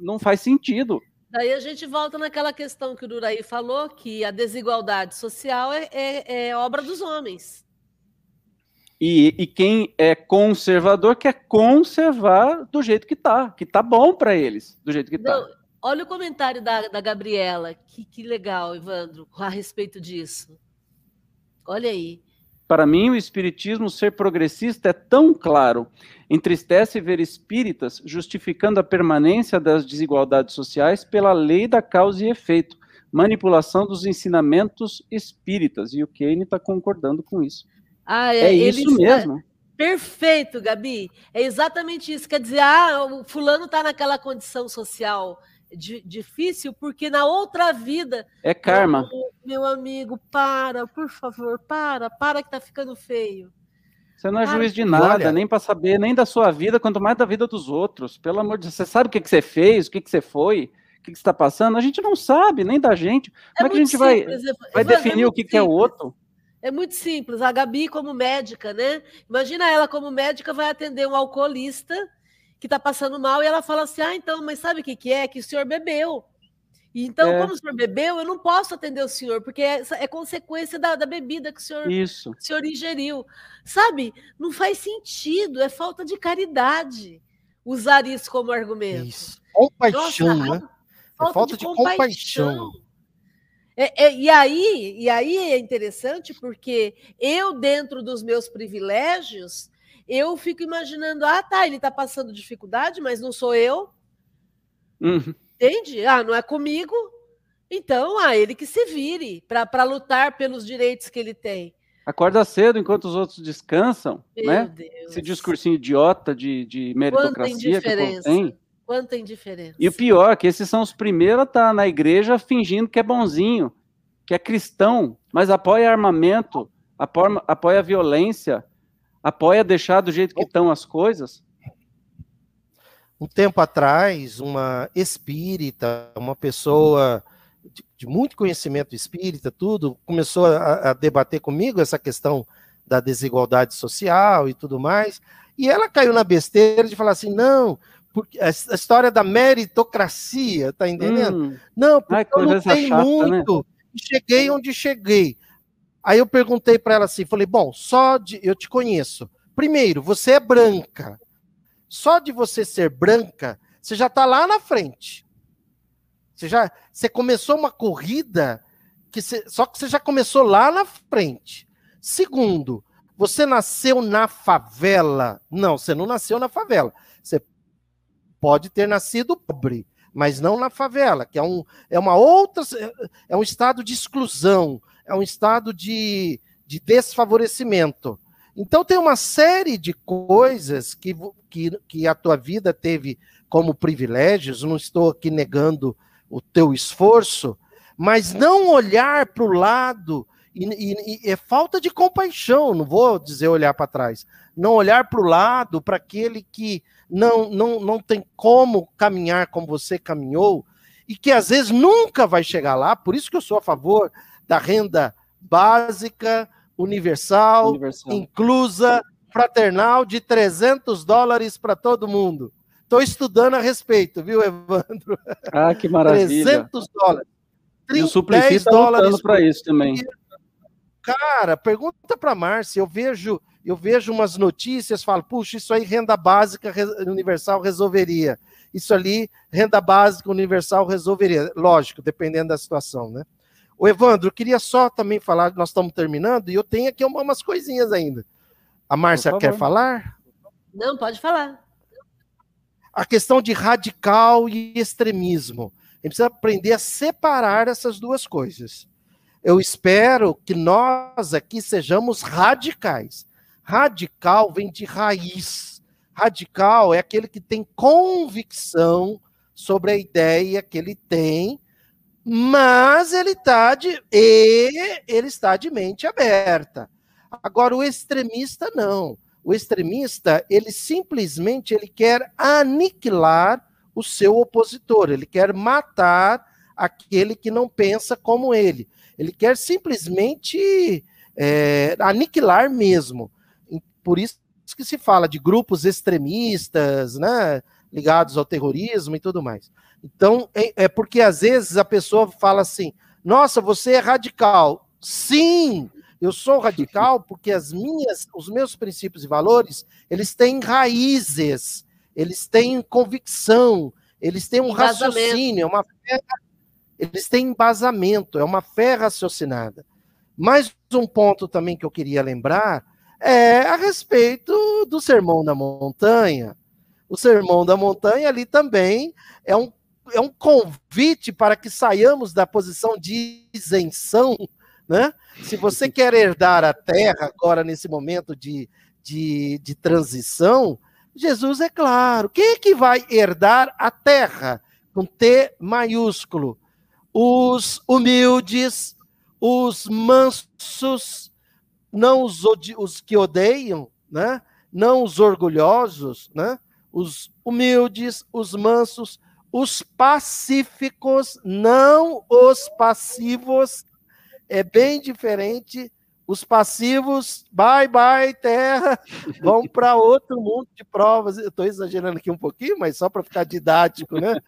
Não faz sentido. Daí a gente volta naquela questão que o Duraí falou, que a desigualdade social é, é, é obra dos homens. E, e, quem é conservador quer conservar do jeito que está, que está bom para eles, do jeito que está. Olha o comentário da, da Gabriela, que, que legal, Evandro, a respeito disso. Olha aí. Para mim, o espiritismo ser progressista é tão claro. Entristece ver espíritas justificando a permanência das desigualdades sociais pela lei da causa e efeito, manipulação dos ensinamentos espíritas. E o Kane está concordando com isso. Ah, é, é isso mesmo. Perfeito, Gabi. É exatamente isso. Quer dizer, ah, o fulano está naquela condição social difícil porque na outra vida. É karma. Meu, meu amigo, para, por favor, para, para que tá ficando feio. Você não é juiz de nada, Olha, nem para saber nem da sua vida, quanto mais da vida dos outros. Pelo amor de Deus, você sabe o que, que você fez, o que, que você foi, o que, que está passando? A gente não sabe, nem da gente. É Como é, que a gente simples, vai, vai definir é o que, que é o outro? É muito simples. A Gabi, como médica, né? Imagina ela, como médica, vai atender um alcoolista que está passando mal e ela fala assim: ah, então, mas sabe o que, que é? Que o senhor bebeu. Então, é. como o senhor bebeu, eu não posso atender o senhor, porque é, é consequência da, da, bebida que o senhor, Isso. Que o senhor ingeriu. Sabe? Não faz sentido, é falta de caridade usar isso como argumento. Isso. Compaixão, Nossa, né? É falta, é falta de, de compaixão. compaixão. É, é, e, aí, e aí é interessante porque eu, dentro dos meus privilégios, eu fico imaginando, ah, tá, ele está passando dificuldade, mas não sou eu. Uhum. Entende? Ah, não é comigo. Então, ah, ele que se vire para lutar pelos direitos que ele tem. Acorda cedo enquanto os outros descansam, Meu né? Deus. Esse discursinho idiota de, de meritocracia que tem. Quanta indiferença. E o pior é que esses são os primeiros a estar tá na igreja fingindo que é bonzinho, que é cristão, mas apoia armamento, apoia, apoia a violência, apoia deixar do jeito que estão as coisas. Um tempo atrás, uma espírita, uma pessoa de, de muito conhecimento espírita, tudo, começou a, a debater comigo essa questão da desigualdade social e tudo mais, e ela caiu na besteira de falar assim: não, porque a história da meritocracia, tá entendendo? Hum. Não, porque Ai, eu não tenho chata, né? muito, né? cheguei onde cheguei. Aí eu perguntei para ela assim, falei, bom, só de eu te conheço. Primeiro, você é branca. Só de você ser branca, você já está lá na frente. Você já, você começou uma corrida que você, só que você já começou lá na frente. Segundo, você nasceu na favela? Não, você não nasceu na favela. Você pode ter nascido pobre, mas não na favela, que é, um, é uma outra. É um estado de exclusão, é um estado de, de desfavorecimento. Então tem uma série de coisas que, que, que a tua vida teve como privilégios, não estou aqui negando o teu esforço, mas não olhar para o lado, e, e, é falta de compaixão, não vou dizer olhar para trás, não olhar para o lado, para aquele que não, não, não tem como caminhar como você caminhou, e que às vezes nunca vai chegar lá, por isso que eu sou a favor da renda básica, universal, universal. inclusa, fraternal, de 300 dólares para todo mundo. Estou estudando a respeito, viu, Evandro? Ah, que maravilha. 300 dólares. E o Suplicy está dólares para isso também. Cara, pergunta para Márcia, eu vejo eu vejo umas notícias, falo, puxa, isso aí renda básica universal resolveria. Isso ali, renda básica universal resolveria. Lógico, dependendo da situação, né? O Evandro, eu queria só também falar, nós estamos terminando, e eu tenho aqui umas coisinhas ainda. A Márcia quer falar? Não, pode falar. A questão de radical e extremismo. A gente precisa aprender a separar essas duas coisas. Eu espero que nós aqui sejamos radicais. Radical vem de raiz. Radical é aquele que tem convicção sobre a ideia que ele tem, mas ele está de e ele está de mente aberta. Agora o extremista não. O extremista, ele simplesmente ele quer aniquilar o seu opositor, ele quer matar aquele que não pensa como ele. Ele quer simplesmente é, aniquilar mesmo. Por isso que se fala de grupos extremistas, né, ligados ao terrorismo e tudo mais. Então, é, é porque às vezes a pessoa fala assim: nossa, você é radical. Sim, eu sou radical *laughs* porque as minhas, os meus princípios e valores, eles têm raízes eles têm convicção, eles têm um raciocínio, é uma fé, eles têm embasamento, é uma fé raciocinada. Mais um ponto também que eu queria lembrar é a respeito do Sermão da Montanha. O Sermão da Montanha ali também é um, é um convite para que saiamos da posição de isenção, né? Se você quer herdar a terra agora nesse momento de, de, de transição, Jesus é claro. Quem é que vai herdar a terra? Com T maiúsculo. Os humildes, os mansos, não os, os que odeiam, né? não os orgulhosos, né? os humildes, os mansos, os pacíficos, não os passivos. É bem diferente os passivos, bye bye, terra, vão para outro mundo de provas. Eu estou exagerando aqui um pouquinho, mas só para ficar didático, né?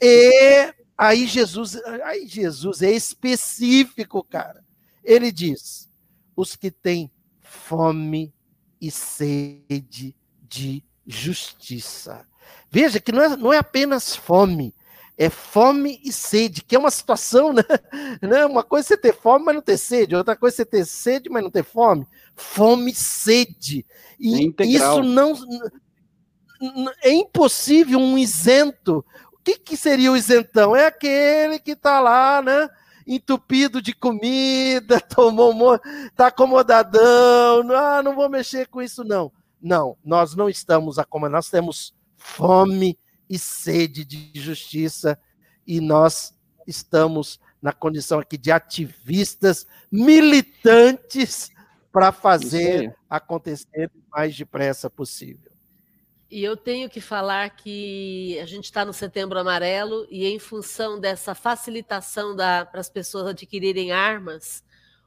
E aí Jesus, aí Jesus é específico, cara. Ele diz: os que têm fome e sede de justiça. Veja que não é, não é apenas fome, é fome e sede, que é uma situação, né? *laughs* né? Uma coisa é você ter fome, mas não ter sede, outra coisa é você ter sede, mas não ter fome. Fome e sede. E é isso não. É impossível um isento. O que, que seria o isentão? É aquele que está lá, né? Entupido de comida, *laughs* tomou, tá acomodadão, ah, não vou mexer com isso, não. Não, nós não estamos acomodados, nós temos fome e sede de justiça, e nós estamos na condição aqui de ativistas, militantes, para fazer acontecer o mais depressa possível. E eu tenho que falar que a gente está no Setembro Amarelo e, em função dessa facilitação para as pessoas adquirirem armas,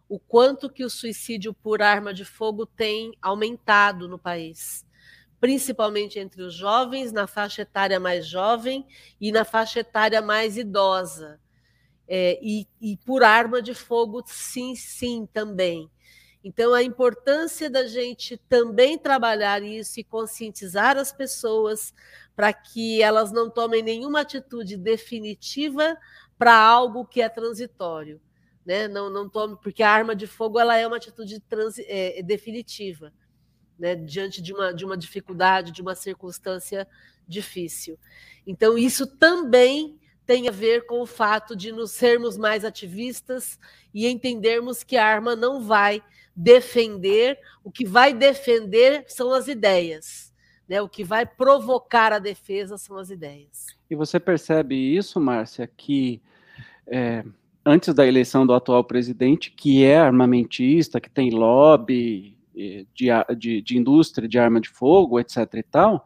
o quanto que o suicídio por arma de fogo tem aumentado no país principalmente entre os jovens, na faixa etária mais jovem e na faixa etária mais idosa. É, e, e por arma de fogo, sim, sim, também. Então, a importância da gente também trabalhar isso e conscientizar as pessoas para que elas não tomem nenhuma atitude definitiva para algo que é transitório. Né? Não, não tome, porque a arma de fogo ela é uma atitude transi, é, definitiva né, diante de uma, de uma dificuldade, de uma circunstância difícil. Então, isso também tem a ver com o fato de nos sermos mais ativistas e entendermos que a arma não vai defender, o que vai defender são as ideias. Né? O que vai provocar a defesa são as ideias. E você percebe isso, Márcia, que é, antes da eleição do atual presidente, que é armamentista, que tem lobby, de, de, de, indústria de arma de fogo, etc. e tal.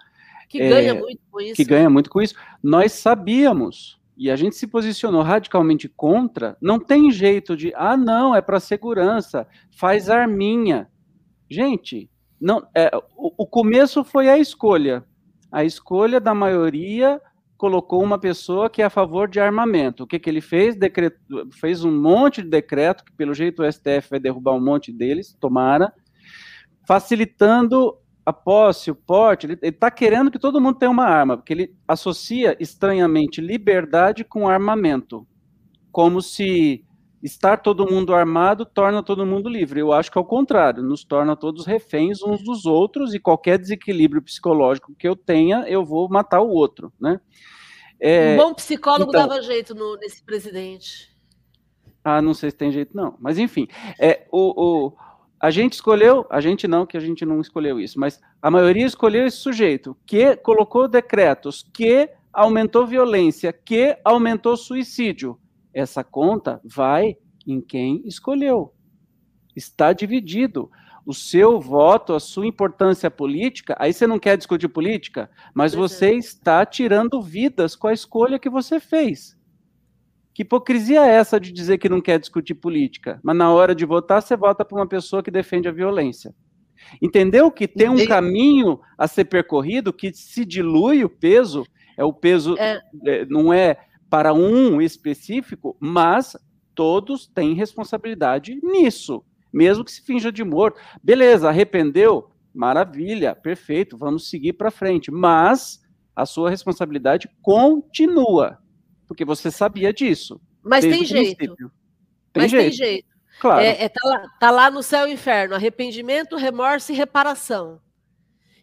Que é, ganha muito com isso. Que ganha muito com isso. Nós sabíamos, e a gente se posicionou radicalmente contra, não tem jeito de, ah, não, é para segurança, faz arminha. Gente, não, é, o, o começo foi a escolha. A escolha da maioria colocou uma pessoa que é a favor de armamento. O que, que ele fez? Decreto, fez um monte de decreto, que pelo jeito o STF vai derrubar um monte deles, tomara, facilitando a posse, o porte, ele está querendo que todo mundo tenha uma arma, porque ele associa estranhamente liberdade com armamento, como se estar todo mundo armado torna todo mundo livre. Eu acho que é o contrário, nos torna todos reféns uns dos outros e qualquer desequilíbrio psicológico que eu tenha, eu vou matar o outro, né? É, um bom psicólogo então, dava jeito no, nesse presidente. Ah, não sei se tem jeito, não. Mas enfim, é, o, o, a gente escolheu, a gente não, que a gente não escolheu isso, mas a maioria escolheu esse sujeito que colocou decretos, que aumentou violência, que aumentou suicídio. Essa conta vai em quem escolheu. Está dividido. O seu voto, a sua importância política, aí você não quer discutir política, mas você está tirando vidas com a escolha que você fez. Que hipocrisia é essa de dizer que não quer discutir política, mas na hora de votar você vota para uma pessoa que defende a violência? Entendeu que tem um caminho a ser percorrido que se dilui o peso, é o peso é. É, não é para um específico, mas todos têm responsabilidade nisso, mesmo que se finja de morto. Beleza, arrependeu? Maravilha, perfeito, vamos seguir para frente, mas a sua responsabilidade continua porque você sabia disso. Mas tem jeito. Tem Mas jeito. tem jeito. Claro. É, é, tá, lá, tá lá no céu e inferno, arrependimento, remorso e reparação.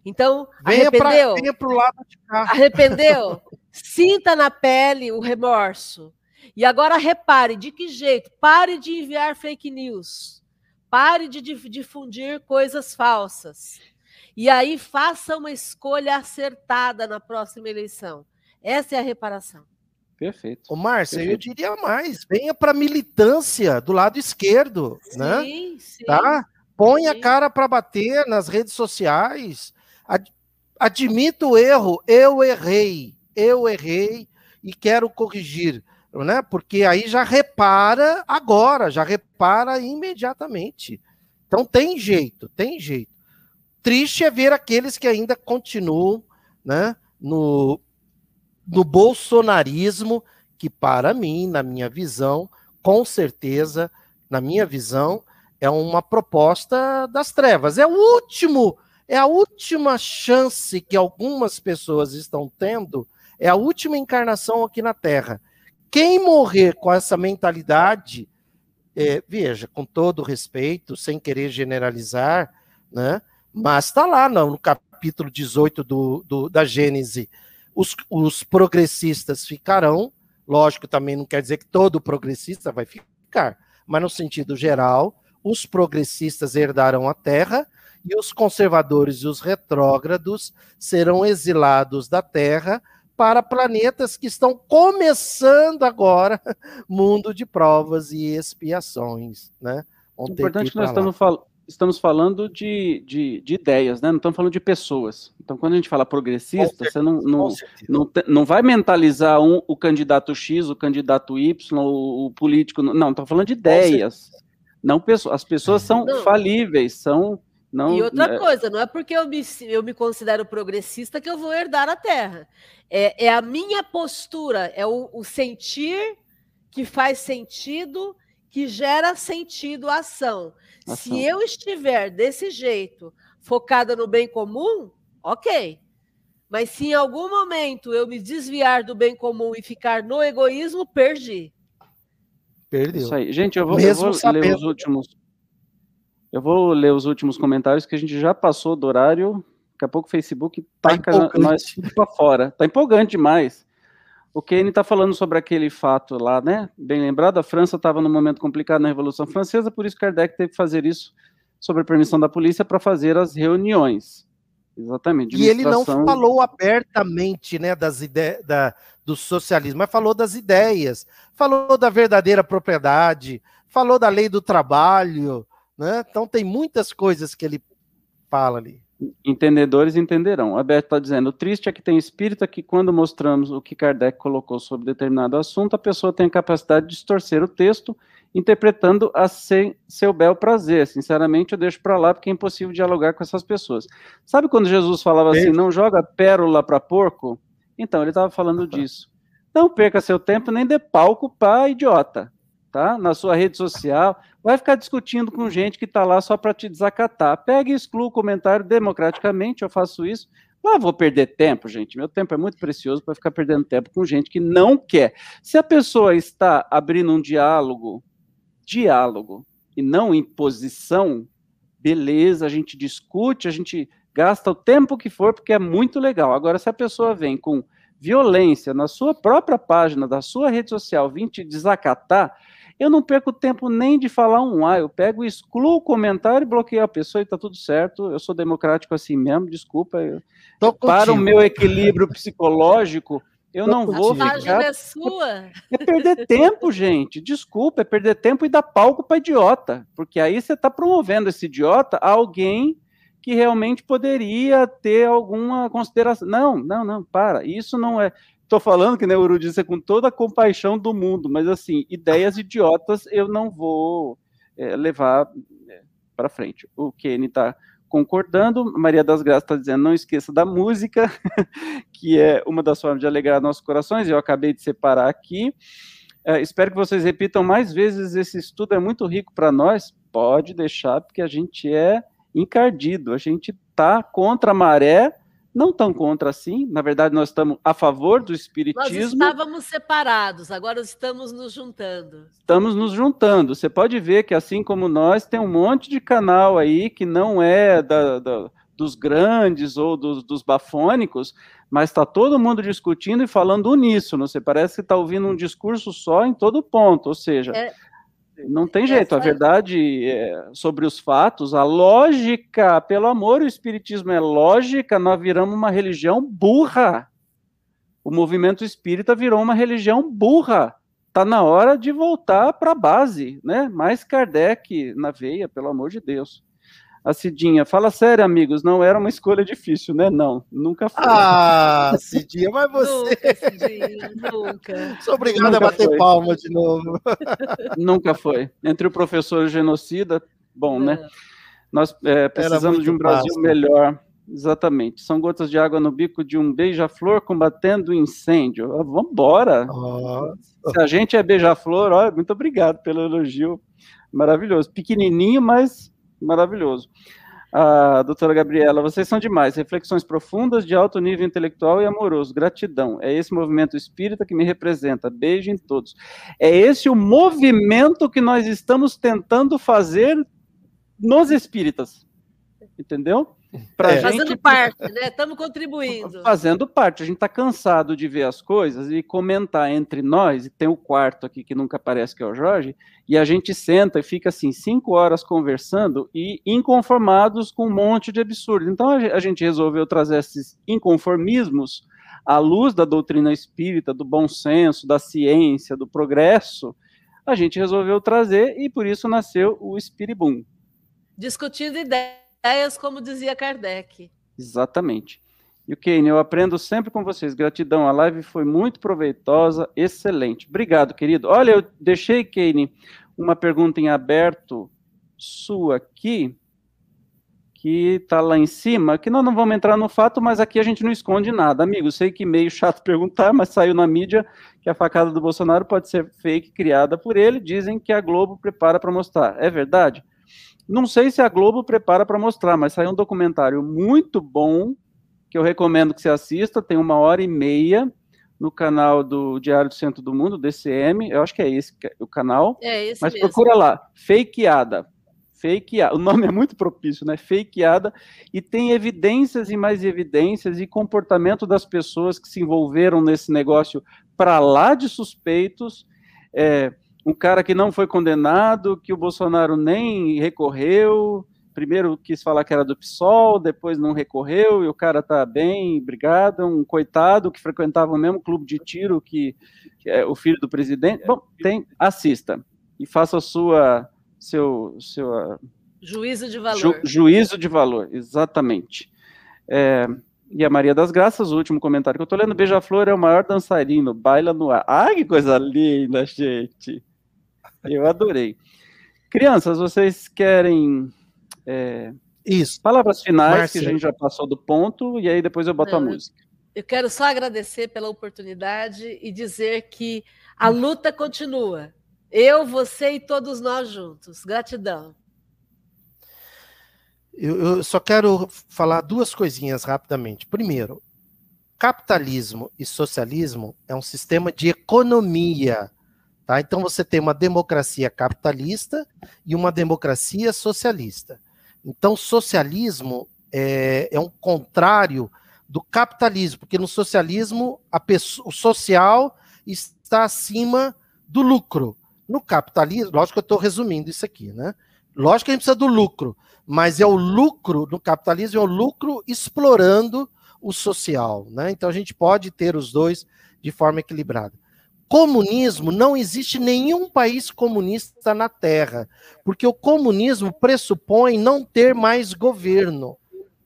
Então, venha arrependeu. Pra, venha pro lado de cá. Arrependeu? *laughs* Sinta na pele o remorso. E agora repare, de que jeito? Pare de enviar fake news. Pare de difundir coisas falsas. E aí faça uma escolha acertada na próxima eleição. Essa é a reparação. Perfeito. Ô, Márcia, eu diria mais, venha para militância do lado esquerdo, sim, né? Sim. Tá? Põe sim. a cara para bater nas redes sociais. Ad, admita o erro, eu errei, eu errei e quero corrigir, né? Porque aí já repara agora, já repara imediatamente. Então tem jeito, tem jeito. Triste é ver aqueles que ainda continuam, né, no do bolsonarismo, que para mim, na minha visão, com certeza, na minha visão, é uma proposta das trevas. É o último, é a última chance que algumas pessoas estão tendo, é a última encarnação aqui na Terra. Quem morrer com essa mentalidade, é, veja, com todo respeito, sem querer generalizar, né? Mas está lá no, no capítulo 18 do, do, da Gênese, os, os progressistas ficarão, lógico, também não quer dizer que todo progressista vai ficar, mas no sentido geral, os progressistas herdarão a terra e os conservadores e os retrógrados serão exilados da terra para planetas que estão começando agora *laughs* mundo de provas e expiações, né? Vão Importante que nós estamos, fal estamos falando de, de, de, ideias, né? Não estamos falando de pessoas. Então, quando a gente fala progressista, você não, não, não, não vai mentalizar um, o candidato X, o candidato Y, o, o político. Não, estamos falando de ideias. Não pessoas. As pessoas são não. falíveis, são. Não, e outra é... coisa, não é porque eu me, eu me considero progressista que eu vou herdar a terra. É, é a minha postura, é o, o sentir que faz sentido que gera sentido a ação. ação. Se eu estiver desse jeito, focada no bem comum, ok. Mas se em algum momento eu me desviar do bem comum e ficar no egoísmo, perdi. Perdeu. Isso aí. Gente, eu vou, eu vou ler os últimos. Eu vou ler os últimos comentários que a gente já passou do horário. Daqui a pouco o Facebook tá taca nós para fora. Tá empolgante demais. O Kane está falando sobre aquele fato lá, né? Bem lembrado, a França estava num momento complicado na Revolução Francesa, por isso Kardec teve que fazer isso sobre a permissão da polícia para fazer as reuniões. Exatamente. E ele não falou abertamente, né, das ideias da, do socialismo, mas falou das ideias, falou da verdadeira propriedade, falou da lei do trabalho, né? Então tem muitas coisas que ele fala ali. Entendedores entenderão. A Beth está dizendo: o triste é que tem espírita que, quando mostramos o que Kardec colocou sobre determinado assunto, a pessoa tem a capacidade de distorcer o texto, interpretando a sem, seu bel prazer. Sinceramente, eu deixo para lá porque é impossível dialogar com essas pessoas. Sabe quando Jesus falava assim: não joga pérola para porco? Então, ele estava falando disso. Não perca seu tempo nem dê palco para idiota tá? Na sua rede social, vai ficar discutindo com gente que está lá só para te desacatar. Pega e exclua o comentário democraticamente, eu faço isso. Ah, vou perder tempo, gente. Meu tempo é muito precioso para ficar perdendo tempo com gente que não quer. Se a pessoa está abrindo um diálogo, diálogo, e não imposição, beleza, a gente discute, a gente gasta o tempo que for, porque é muito legal. Agora, se a pessoa vem com violência na sua própria página, da sua rede social, vir te desacatar, eu não perco tempo nem de falar um A, eu pego, excluo o comentário e bloqueio a pessoa e tá tudo certo. Eu sou democrático assim mesmo, desculpa. Eu, para o meu equilíbrio psicológico, eu Tô não vou ficar. É, sua. é perder tempo, gente. Desculpa, é perder tempo e dar palco para idiota. Porque aí você está promovendo esse idiota a alguém que realmente poderia ter alguma consideração. Não, não, não, para. Isso não é. Estou falando que né, o Uru disse com toda a compaixão do mundo, mas assim, ideias idiotas eu não vou é, levar é, para frente. O Kenny está concordando, Maria das Graças está dizendo, não esqueça da música, *laughs* que é uma das formas de alegrar nossos corações, eu acabei de separar aqui. É, espero que vocês repitam mais vezes, esse estudo é muito rico para nós, pode deixar, porque a gente é encardido, a gente está contra a maré, não tão contra assim, na verdade nós estamos a favor do espiritismo. Nós estávamos separados, agora estamos nos juntando. Estamos nos juntando. Você pode ver que assim como nós, tem um monte de canal aí que não é da, da dos grandes ou dos, dos bafônicos, mas está todo mundo discutindo e falando uníssono. Você parece que está ouvindo um discurso só em todo ponto, ou seja, é, não tem jeito, a verdade é, sobre os fatos, a lógica, pelo amor, o espiritismo é lógica, nós viramos uma religião burra. O movimento espírita virou uma religião burra. Está na hora de voltar para a base, né? Mais Kardec na veia, pelo amor de Deus. A Cidinha, fala sério, amigos, não era uma escolha difícil, né? Não, nunca foi. Ah, Cidinha, mas você. Nunca, Cidinha, nunca. *laughs* Sou obrigado nunca a bater foi. palma de novo. *laughs* Nunca foi. Entre o professor e o genocida, bom, né? é. né? Nós é, precisamos de um Brasil fácil. melhor. Exatamente. São gotas de água no bico de um beija-flor combatendo o incêndio. Ah, vamos embora. Se a gente é beija-flor, muito obrigado pelo elogio. Maravilhoso. Pequenininho, mas maravilhoso. A doutora Gabriela, vocês são demais. Reflexões profundas, de alto nível intelectual e amoroso. Gratidão. É esse movimento espírita que me representa. Beijo em todos. É esse o movimento que nós estamos tentando fazer nos espíritas. Entendeu? Pra é. gente, fazendo parte, né? Estamos contribuindo. Fazendo parte. A gente está cansado de ver as coisas e comentar entre nós, e tem o quarto aqui que nunca aparece, que é o Jorge, e a gente senta e fica assim, cinco horas conversando e inconformados com um monte de absurdo. Então a gente resolveu trazer esses inconformismos à luz da doutrina espírita, do bom senso, da ciência, do progresso. A gente resolveu trazer e por isso nasceu o Spiribum. Discutindo ideias ideias, como dizia Kardec. Exatamente. E o Kane, eu aprendo sempre com vocês. Gratidão, a live foi muito proveitosa, excelente. Obrigado, querido. Olha, eu deixei, Kane, uma pergunta em aberto sua aqui, que está lá em cima, que nós não vamos entrar no fato, mas aqui a gente não esconde nada. Amigo, sei que meio chato *laughs* perguntar, mas saiu na mídia que a facada do Bolsonaro pode ser fake, criada por ele. Dizem que a Globo prepara para mostrar. É verdade? Não sei se a Globo prepara para mostrar, mas saiu um documentário muito bom que eu recomendo que você assista. Tem uma hora e meia no canal do Diário do Centro do Mundo, DCM. Eu acho que é esse o canal. É esse Mas mesmo. procura lá, Fakeada. Fakeada. O nome é muito propício, né? Fakeada. E tem evidências e mais evidências e comportamento das pessoas que se envolveram nesse negócio para lá de suspeitos. É, um cara que não foi condenado, que o Bolsonaro nem recorreu, primeiro quis falar que era do PSOL, depois não recorreu, e o cara tá bem, obrigado, um coitado que frequentava o mesmo clube de tiro que, que é o filho do presidente. Bom, tem, assista e faça a sua seu seu juízo de valor. Ju, juízo de valor, exatamente. É, e a Maria das Graças, o último comentário que eu tô lendo, Beija-Flor é o maior dançarino, baila no ar. Ai, que coisa linda, gente. *laughs* Eu adorei. Crianças, vocês querem é, isso palavras finais Marcia. que a gente já passou do ponto e aí depois eu boto Não, a música. Eu quero só agradecer pela oportunidade e dizer que a luta continua. Eu, você e todos nós juntos. Gratidão. Eu, eu só quero falar duas coisinhas rapidamente. Primeiro, capitalismo e socialismo é um sistema de economia Tá? Então você tem uma democracia capitalista e uma democracia socialista. Então, socialismo é, é um contrário do capitalismo, porque no socialismo pessoa, o social está acima do lucro. No capitalismo, lógico que eu estou resumindo isso aqui, né? Lógico que a gente precisa do lucro, mas é o lucro no capitalismo, é o lucro explorando o social, né? Então a gente pode ter os dois de forma equilibrada. Comunismo, não existe nenhum país comunista na Terra, porque o comunismo pressupõe não ter mais governo.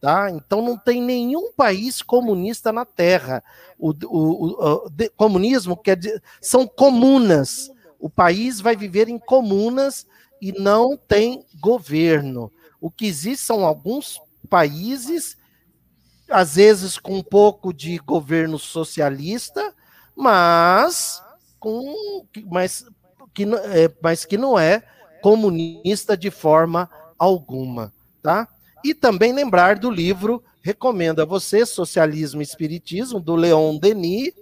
Tá? Então não tem nenhum país comunista na Terra. O, o, o, o comunismo quer dizer, são comunas. O país vai viver em comunas e não tem governo. O que existe são alguns países, às vezes com um pouco de governo socialista, mas com mas que, é, mas que não é comunista de forma alguma, tá? E também lembrar do livro, recomendo a você, Socialismo e Espiritismo, do Leon Denis.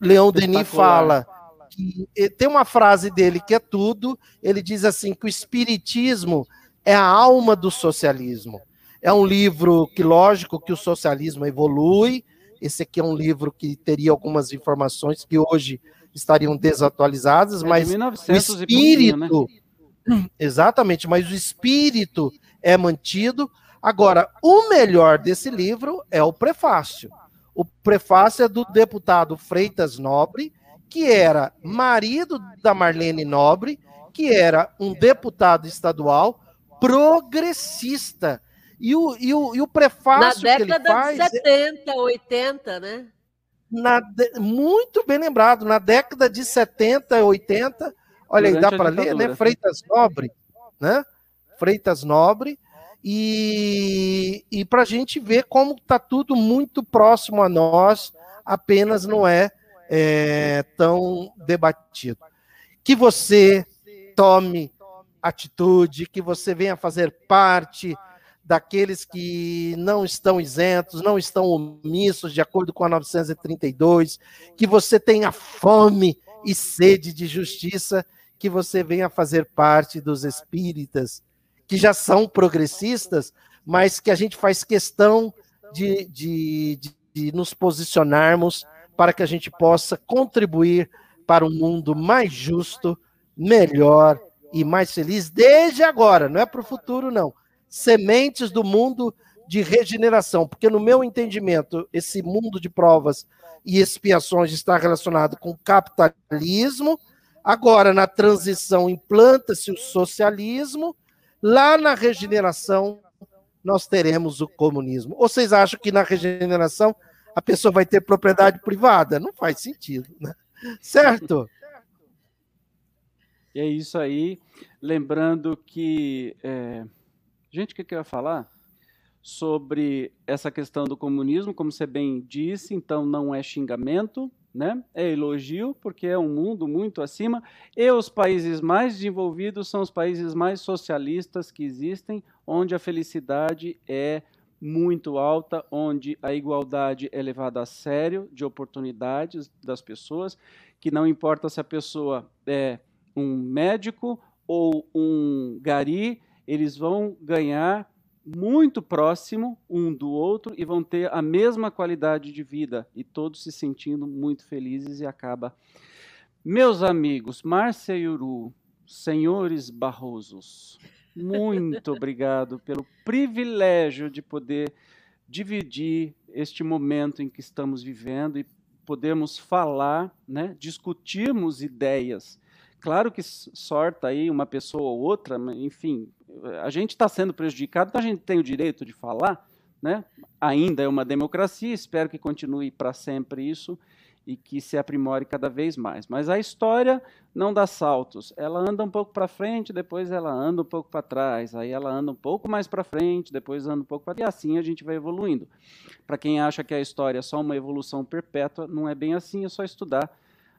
Leon Denis fala que tem uma frase dele que é tudo. Ele diz assim que o espiritismo é a alma do socialismo. É um livro que, lógico, que o socialismo evolui. Esse aqui é um livro que teria algumas informações que hoje estariam desatualizadas, é mas de o espírito, né? exatamente, mas o espírito é mantido. Agora, o melhor desse livro é o prefácio. O prefácio é do deputado Freitas Nobre, que era marido da Marlene Nobre, que era um deputado estadual progressista. E o, e o, e o prefácio que ele faz... Na década de 70, 80, né? Na. Muito bem lembrado, na década de 70, 80, olha aí, dá para ler, né? Freitas Nobre, né? Freitas Nobre, e, e para a gente ver como está tudo muito próximo a nós, apenas não é é, tão debatido. Que você tome atitude, que você venha fazer parte daqueles que não estão isentos, não estão omissos, de acordo com a 932, que você tenha fome e sede de justiça, que você venha fazer parte dos espíritas, que já são progressistas, mas que a gente faz questão de, de, de, de nos posicionarmos para que a gente possa contribuir para um mundo mais justo, melhor e mais feliz desde agora, não é para o futuro, não. Sementes do mundo de regeneração, porque no meu entendimento, esse mundo de provas e expiações está relacionado com capitalismo. Agora, na transição, implanta-se o socialismo. Lá na regeneração, nós teremos o comunismo. Ou vocês acham que na regeneração a pessoa vai ter propriedade privada. Não faz sentido, né? Certo? E é isso aí. Lembrando que. É... Gente, que eu ia falar? Sobre essa questão do comunismo, como você bem disse, então não é xingamento, né? É elogio, porque é um mundo muito acima. E os países mais desenvolvidos são os países mais socialistas que existem, onde a felicidade é muito alta, onde a igualdade é levada a sério de oportunidades das pessoas, que não importa se a pessoa é um médico ou um gari, eles vão ganhar muito próximo um do outro e vão ter a mesma qualidade de vida e todos se sentindo muito felizes e acaba. Meus amigos, Márcia e Uru, senhores Barrosos, muito *laughs* obrigado pelo privilégio de poder dividir este momento em que estamos vivendo e podemos falar, né, discutirmos ideias. Claro que sorta aí uma pessoa ou outra, enfim, a gente está sendo prejudicado, então a gente tem o direito de falar, né? Ainda é uma democracia, espero que continue para sempre isso e que se aprimore cada vez mais. Mas a história não dá saltos. Ela anda um pouco para frente, depois ela anda um pouco para trás, aí ela anda um pouco mais para frente, depois anda um pouco para e assim a gente vai evoluindo. Para quem acha que a história é só uma evolução perpétua, não é bem assim, é só estudar,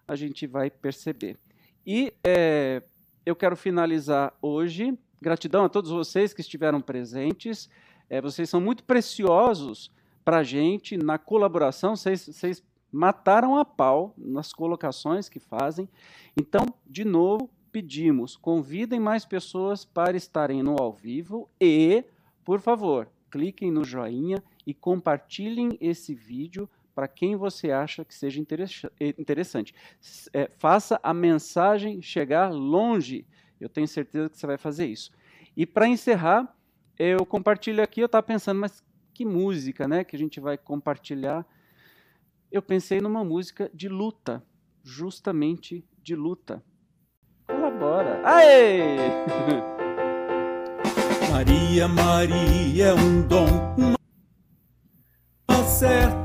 a gente vai perceber. E é, eu quero finalizar hoje. Gratidão a todos vocês que estiveram presentes. É, vocês são muito preciosos para a gente na colaboração. Vocês, vocês mataram a pau nas colocações que fazem. Então, de novo, pedimos, convidem mais pessoas para estarem no ao vivo e, por favor, cliquem no joinha e compartilhem esse vídeo para quem você acha que seja interessante. É, faça a mensagem chegar longe. Eu tenho certeza que você vai fazer isso. E para encerrar, eu compartilho aqui, eu estava pensando, mas que música né, que a gente vai compartilhar? Eu pensei numa música de luta, justamente de luta. Colabora. Aê! *laughs* Maria, Maria é um dom, uma certa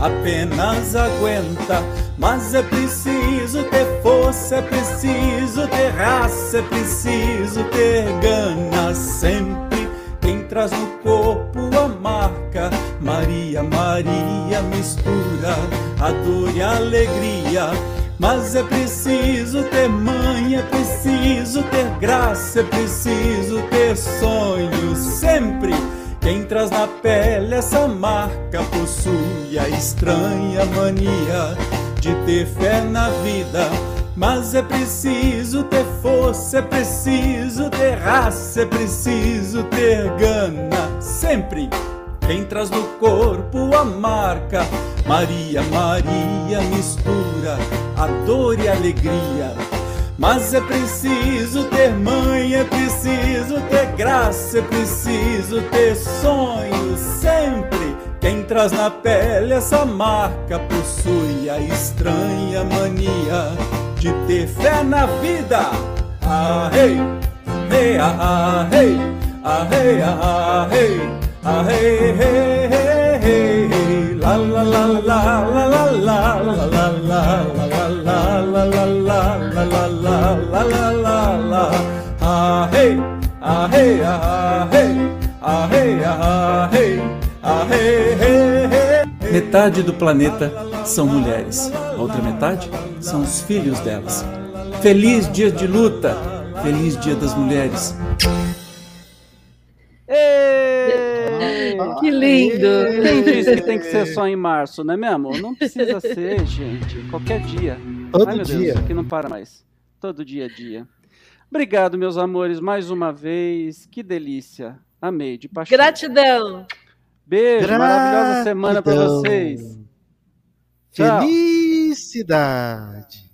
apenas aguenta. Mas é preciso ter força, é preciso ter raça, é preciso ter gana sempre. Quem traz no corpo a marca, Maria, Maria mistura a dor e a alegria. Mas é preciso ter mãe, é preciso ter graça, é preciso ter sonho sempre quem traz na pele essa marca possui a estranha mania de ter fé na vida. Mas é preciso ter força, é preciso ter raça, é preciso ter gana. Sempre quem traz no corpo a marca Maria, Maria mistura a dor e a alegria mas é preciso ter mãe, é preciso ter graça, é preciso ter sonho sempre. Quem traz na pele essa marca possui a estranha mania de ter fé na vida. Hey, hey, ah, hey, ah, hey, ah, hey, Metade do planeta são mulheres, a outra metade são os filhos delas. Feliz dia de luta, feliz dia das mulheres. Ei! Que lindo! Quem disse que tem que ser só em março, não é mesmo? Não precisa ser, *laughs* gente. Qualquer dia. Todo Ai, meu dia. Deus, aqui não para mais. Todo dia a dia. Obrigado, meus amores, mais uma vez. Que delícia. Amei, de paixão. Gratidão. Beijo, Gratidão. maravilhosa semana para vocês. Tchau. Felicidade.